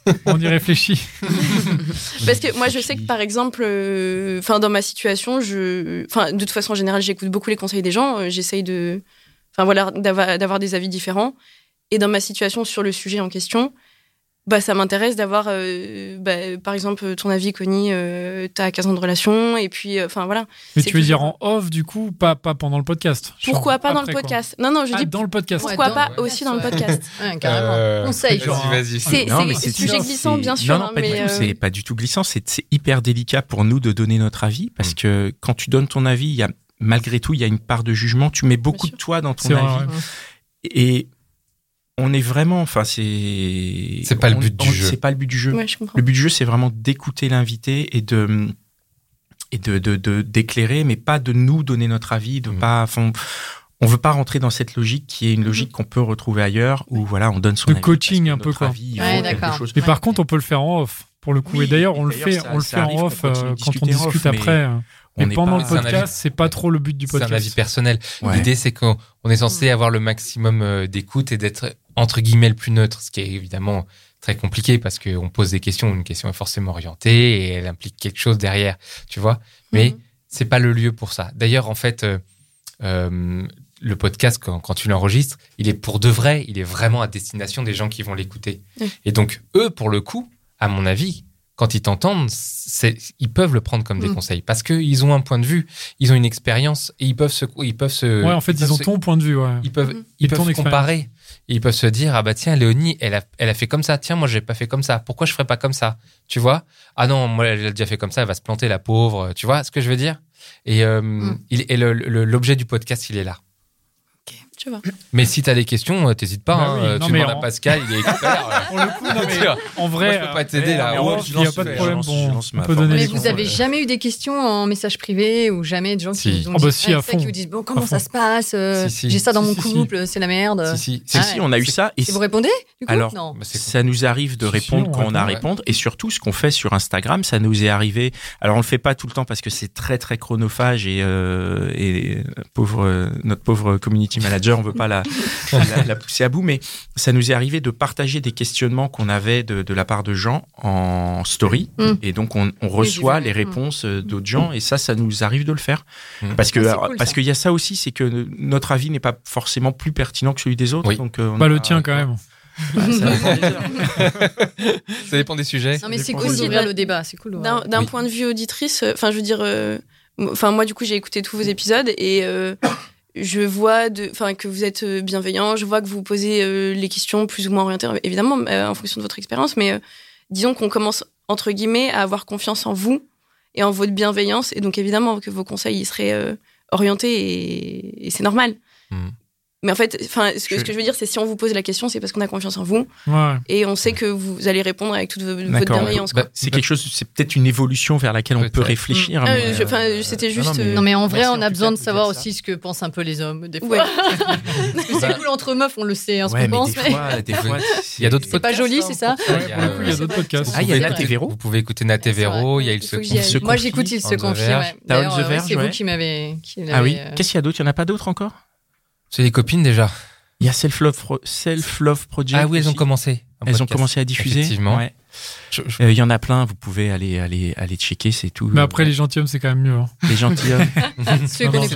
On y réfléchit. Parce que moi, je sais que, par exemple, euh, dans ma situation, je, de toute façon, en général, j'écoute beaucoup les conseils des gens. euh, J'essaye de, voilà, d'avoir des avis différents. Et dans ma situation sur le sujet en question, bah, ça m'intéresse d'avoir, euh, bah, par exemple, ton avis, Connie, euh, t'as 15 ans de relation, et puis, euh, enfin voilà. Mais tu veux dire en off, du coup, pas, pas pendant le podcast Genre Pourquoi pas dans le quoi. podcast? Non, non, je Ah, dis dans le podcast. pourquoi dans pas aussi dans le podcast, carrément. Euh, Conseil, Vas-y, vas-y. C'est sujet glissant, bien sûr. Non, non, hein, pas du mais, tout. euh, C'est pas du tout glissant. C'est c'est hyper délicat pour nous de donner notre avis parce Mm. que quand tu donnes ton avis, il y a malgré tout, il y a une part de jugement. Tu mets beaucoup de toi dans ton avis. ouais. Et on est vraiment, enfin, c'est. C'est pas le on- but du on- jeu. C'est pas le but du jeu. ouais, je comprends. Le but du jeu, c'est vraiment d'écouter l'invité et de et de de- de- d'éclairer, mais pas de nous donner notre avis, de Mm. pas. enfin, on veut pas rentrer dans cette logique qui est une logique qu'on peut retrouver ailleurs, où voilà, on donne son De avis coaching un peu, quoi. avis, il Ouais, vaut quelque d'accord. chose. Mais Ouais. par contre, on peut le faire en off. pour le coup. Oui, et d'ailleurs, on le fait, ça- on le fait en off euh, de quand on discute off, mais après. on Mais pendant pas- le podcast, c'est pas trop le but du C'est un podcast. avis personnel. Ouais. L'idée, c'est qu'on on est censé avoir le maximum euh, d'écoute et d'être, entre guillemets, le plus neutre, ce qui est évidemment très compliqué parce qu'on pose des questions, une question est forcément orientée et elle implique quelque chose derrière, tu vois. Mais Mhm. c'est pas le lieu pour ça. D'ailleurs, en fait, euh, euh, le podcast, quand, quand tu l'enregistres, il est pour de vrai, il est vraiment à destination des gens qui vont l'écouter. Et donc, eux, pour le coup, à mon avis, quand ils t'entendent, c'est- ils peuvent le prendre comme des Mm. conseils parce qu'ils ont un point de vue, ils ont une expérience et ils peuvent se, ils peuvent se, Ouais, en fait, ils ont se- ton point de vue. Ouais. ils peuvent, Mhm. ils peuvent comparer. Et ils peuvent se dire, ah bah tiens, Léonie, elle a, elle a fait comme ça. Tiens, moi, j'ai pas fait comme ça. Pourquoi je ferais pas comme ça? Tu vois? Ah non, moi, elle a déjà fait comme ça. Elle va se planter, la pauvre. Tu vois ce que je veux dire? Et, euh, Mm. il, et le- le- l'objet du podcast, il est là. Tu vois. Mais si tu as des questions, euh, t'hésites pas. Bah hein. oui, Euh, non, tu demandes en- à Pascal, il est expert. Pour le coup, non, mais Tu vois. en vrai, Moi, je peux pas t'aider, là. euh, off, je il n'y a lance- pas de problème. lance- Bon, je lance on ma peut donner Mais vous avez jamais eu des questions en message privé ou jamais de gens Si. qui vous ont Oh dit bah si, à ça, qui vous disent bon comment ça se passe euh, Si, j'ai ça dans mon couple c'est la merde Si, si. Ah ouais. on a eu ça. Et vous répondez du coup Alors, non Bah, ça nous arrive de répondre on quand on a à répondre. Et surtout, ce qu'on fait sur Instagram, ça nous est arrivé. Alors, on le fait pas tout le temps parce que c'est très, très chronophage et, pauvre, notre pauvre community manager, on veut pas la, la, la pousser à bout. Mais ça nous est arrivé de partager des questionnements qu'on avait de, de la part de gens en story. Mm. Et donc, on, reçoit les réponses euh, d'autres gens. Et ça, ça nous arrive de le faire. Mm. Parce que, Ah, cool, parce qu'il y a ça aussi, c'est que notre avis n'est pas forcément plus pertinent que celui des autres. Oui. Donc, euh, on Bah, a- le tien, quand même. Ça dépend des heures. Ça dépend des sujets. non mais c'est cool aussi d'ouvrir le débat c'est cool D'un Oui. point de vue auditrice, euh, enfin, je veux dire, euh, enfin, moi, du coup, j'ai écouté tous vos épisodes et euh, je vois de, enfin, que vous êtes euh, bienveillant. Je vois que vous posez euh, les questions plus ou moins orientées, évidemment, euh, en fonction de votre expérience. Mais disons qu'on commence entre guillemets à avoir confiance en vous et en votre bienveillance, et donc évidemment que vos conseils ils seraient orientés et, c'est normal. Mhm. Mais en fait, enfin, ce que, Je- ce que je veux dire, c'est si on vous pose la question, c'est parce qu'on a confiance en vous Ouais. et on sait que vous allez répondre avec toute vo- votre bienveillance. Bah, C'est quelque chose, c'est peut-être une évolution vers laquelle on peut réfléchir. Ah, euh, enfin, c'était juste, non, euh, non mais en vrai Merci, on a besoin de savoir aussi ce que pensent un peu les hommes des fois Ouais. parce que c'est cool entre meufs on le sait hein, ce ouais, qu'on mais pense Il y a d'autres c'est pas podcasts, joli hein, c'est ça il y a d'autres podcasts. Ah, il y a Vous Nat pouvez- et Véro Vous pouvez écouter Nat Véro, il y a il se se moi confie, j'écoute il se the confie euh, c'est vous qui m'avez Ah oui. Qu'est-ce qu'il y a d'autre? Il n'y en a pas d'autres encore? C'est les copines déjà. Il y a Self Love, Pro- Self Love Project. Ah oui, elles ont commencé. Elles ont commencé à diffuser. Effectivement. Ouais. Je- Euh, Il y en a plein. Vous pouvez aller, aller, aller checker. C'est tout. Mais après, les gentilshommes, c'est quand même mieux. hein. les gentilshommes. c'est vrai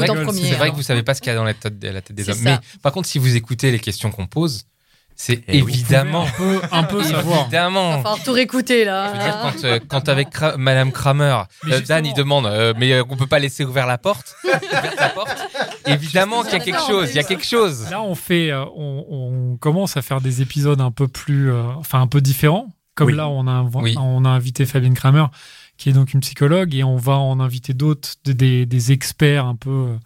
que- vous savez pas ce qu'il y a dans la tête, la tête des C'est hommes. ça. Mais par contre, si vous écoutez les questions qu'on pose, c'est Eh oui. évidemment, Un peu, un peu savoir. évidemment. va falloir tout réécouter là Je veux dire, quand, euh, quand avec Madame Kramer, euh, Dan il demande, euh, mais euh, on peut pas laisser ouvert la porte, ouverte la porte? Évidemment qu'il y a quelque chose, il y a quelque chose. Là, on fait, euh, on, on commence à faire des épisodes un peu plus, euh, enfin un peu différents. Comme Oui. là, on a, Oui. on a invité Fabienne Kramer, qui est donc une psychologue, et on va en inviter d'autres, des- des, des experts un peu euh,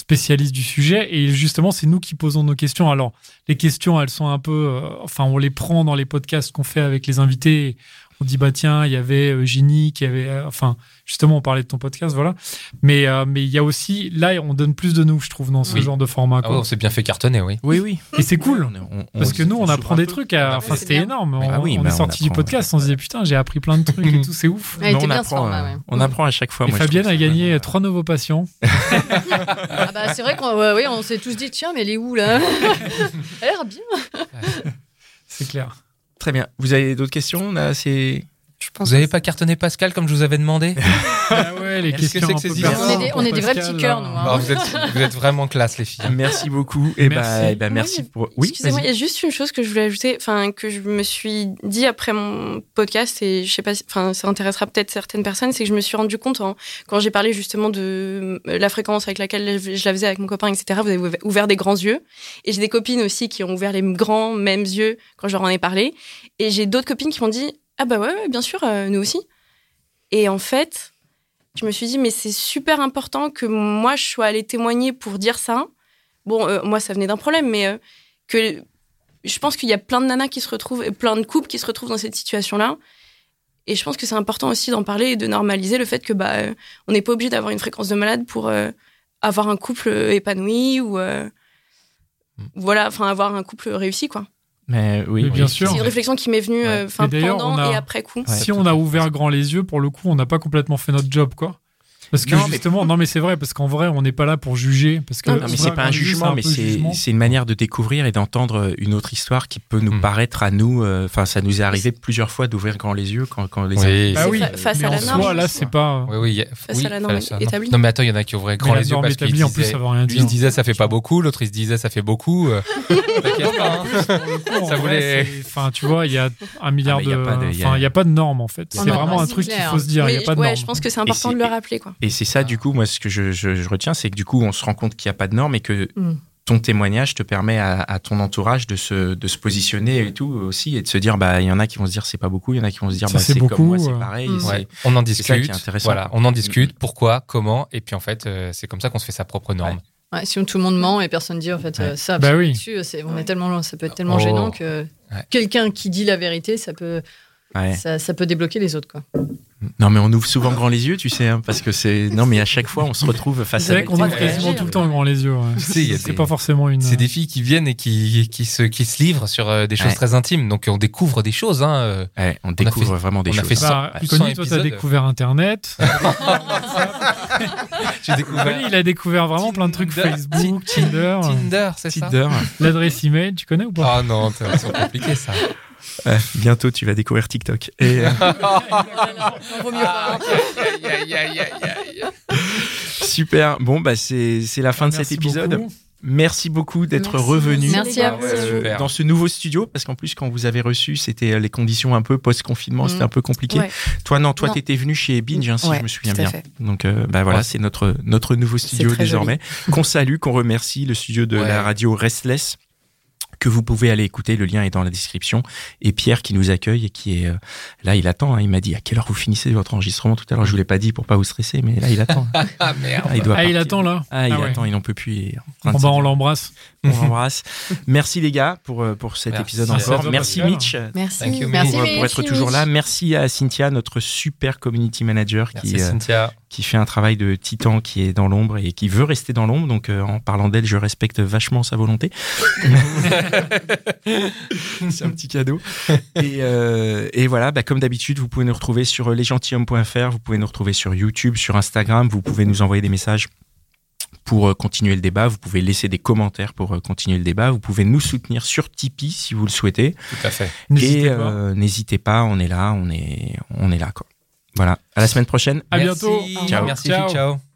spécialistes du sujet. Et justement, c'est nous qui posons nos questions. Alors, les questions, elles sont un peu, euh, enfin, on les prend dans les podcasts qu'on fait avec les invités. On dit bah tiens, il y avait Eugénie, qui avait, euh, enfin, justement, on parlait de ton podcast, voilà. Mais euh, mais il y a aussi, là, on donne plus de nous, je trouve, dans ce Oui. genre de format. Ah ouais, on s'est bien fait cartonner, oui. oui, oui. Et c'est cool. On- on- on- Parce que nous, on, apprend des peu. trucs. à- Enfin, c'était énorme. On, Ah oui, on bah, est sorti du podcast, on se disait putain, j'ai appris plein de trucs et tout, c'est ouf. Ouais, on apprend, format, ouais. on apprend à chaque fois. Et moi, je Fabienne a gagné trois nouveaux patients. Ah bah, c'est vrai qu'on ouais, on s'est tous dit tiens mais elle est où là? Elle a l'air bien. C'est clair. Très bien. Vous avez d'autres questions Je pense Vous avez pas cartonné Pascal comme je vous avais demandé Ah ouais, les Qu'est-ce que questions que peu ces On est des- on est des vrais petits cœurs, nous, hein. Alors, vous, êtes, vous êtes vraiment classe, les filles. Merci beaucoup. Et Merci. bah, eh ben, merci Oui, pour. Oui. Excusez-moi, il y a juste une chose que je voulais ajouter, enfin que je me suis dit après mon podcast et je sais pas, si- enfin ça intéressera peut-être certaines personnes, c'est que je me suis rendu compte en- quand j'ai parlé justement de euh, la fréquence avec laquelle je la faisais avec mon copain, etc. Vous avez ouver- ouvert des grands yeux et j'ai des copines aussi qui ont ouvert les grands mêmes yeux quand je leur en ai parlé et j'ai d'autres copines qui m'ont dit ah bah ouais, ouais, bien sûr euh, nous aussi. Et en fait, je me suis dit mais c'est super important que moi je sois allée témoigner pour dire ça. Bon, euh, moi ça venait d'un problème, mais euh, que je pense qu'il y a plein de nanas qui se retrouvent, et plein de couples qui se retrouvent dans cette situation-là. Et je pense que c'est important aussi d'en parler et de normaliser le fait que bah on n'est pas obligé d'avoir une fréquence de malade pour avoir un couple épanoui ou Mm. voilà, enfin avoir un couple réussi quoi. Mais oui, Mais bien oui, sûr. C'est une réflexion qui m'est venue euh, enfin, Et d'ailleurs, pendant a- et après coup. si on a ouvert grand les yeux, pour le coup, on n'a pas complètement fait notre job, quoi. Parce que Non, mais- justement, non mais c'est vrai, parce qu'en vrai, on n'est pas là pour juger. Parce que Non, mais c'est pas un jugement, c'est mais c'est une manière de découvrir et d'entendre une autre histoire qui peut nous Mm. paraître à nous. euh, Enfin, ça nous est arrivé plusieurs fois d'ouvrir grand les yeux quand, quand les Oui. Bah C'est oui, fa- face mais à la norme. soi, là, c'est pas. Oui, oui. y a- Face oui, à la norme établie. Non, mais attends, il y en a qui ouvraient grand les yeux norme parce qu'ils établie, en plus, disaient- ça veut rien Lui, dire. se disait ça fait pas beaucoup, l'autre il se disait ça fait beaucoup. euh, hein. Ça voulait- Enfin, tu vois, il y a un milliard Ah, y de. y Enfin, il n'y a pas de normes, en fait. Y C'est vraiment un truc qu'il faut se dire. Il n'y a Oui, pas de normes. je pense que c'est important de le rappeler. Quoi. Et c'est ça, du coup, moi, ce que je, je- je retiens, c'est que du coup, on se rend compte qu'il n'y a pas de normes et que Mm. ton témoignage te permet à, à ton entourage de se, de se positionner et tout aussi, et de se dire, bah, il y en a qui vont se dire c'est pas beaucoup, il y en a qui vont se dire, bah, c'est c'est comme beaucoup, moi, c'est euh. pareil. Mm. Ouais, on en c'est ça qui est discute. intéressant, Voilà, on en discute. Pourquoi, comment, et puis en fait, euh, c'est comme ça qu'on se fait sa propre norme. Ouais, si tout le monde ment et personne dit en fait euh, Ouais. ça, Bah oui. on est tellement, ça peut être tellement Oh. gênant que Ouais. quelqu'un qui dit la vérité, ça peut, Ouais. ça, ça peut débloquer les autres quoi. Non, mais on ouvre souvent grand les yeux, tu sais, hein, parce que c'est. Non, mais à chaque fois, on se retrouve face C'est à vrai qu'on ouvre quasiment tout le temps grand les yeux. ouais. Tu sais, il y a C'est des- pas forcément une. C'est des filles qui viennent et qui, qui, se, qui se livrent sur euh, des choses Ouais. très intimes. Donc on découvre des choses. Hein, euh. Ouais, on découvre vraiment des on a choses. fait ça. Bah, Connie, 100 toi, t'as découvert Internet. J'ai découvert Connie, il a découvert vraiment plein de trucs Tinder. Facebook, Tinder, Tinder, c'est ça Tinder. l'adresse email, tu connais ou pas? Ah non, c'est c'est compliqué ça. Ouais, bientôt, tu vas découvrir TikTok. Et, euh, super. Bon, bah, c'est la fin de cet épisode. beaucoup. Merci beaucoup d'être revenu Merci à vous. euh, dans ce nouveau studio parce qu'en plus quand vous avez reçu c'était euh, les conditions un peu post-confinement Mm. c'était un peu compliqué Ouais. toi non toi t'étais venu chez Binge hein, si Ouais, je me souviens bien fait. donc euh, bah voilà Ouais. c'est notre notre nouveau studio désormais qu'on salue qu'on remercie le studio de Ouais. la radio Restless que vous pouvez aller écouter, le lien est dans la description. Et Pierre qui nous accueille et qui est euh, là, il attend. hein, il m'a dit à quelle heure vous finissez votre enregistrement tout à l'heure? Je vous l'ai pas dit pour pas vous stresser, mais là il attend. Ah merde. Ah, il doit Ah, il attend là? Ah, il Ah ouais. attend, il n'en peut plus. de Bon, bah, on l'embrasse. on l'embrasse. Merci les gars pour, euh, pour cet Merci. épisode Merci encore. Merci. Mitch Merci. Thank you, Merci, pour, Mitch. pour être toujours là. Merci à Cynthia, notre super community manager Merci qui, euh, Cynthia. Qui fait un travail de titan, qui est dans l'ombre et qui veut rester dans l'ombre. Donc euh, en parlant d'elle, je respecte vachement sa volonté. C'est un petit cadeau. Et, euh, et voilà, bah, comme d'habitude, vous pouvez nous retrouver sur lesgentilhommes.fr, vous pouvez nous retrouver sur YouTube, sur Instagram, vous pouvez nous envoyer des messages pour euh, continuer le débat. Vous pouvez laisser des commentaires pour euh, continuer le débat. Vous pouvez nous soutenir sur Tipeee si vous le souhaitez. Tout à fait. N'hésitez et pas. euh, n'hésitez pas, on est là, on est, on est là quoi. Voilà. À la semaine prochaine. À Merci. bientôt. Ciao. Merci. Ciao. ciao.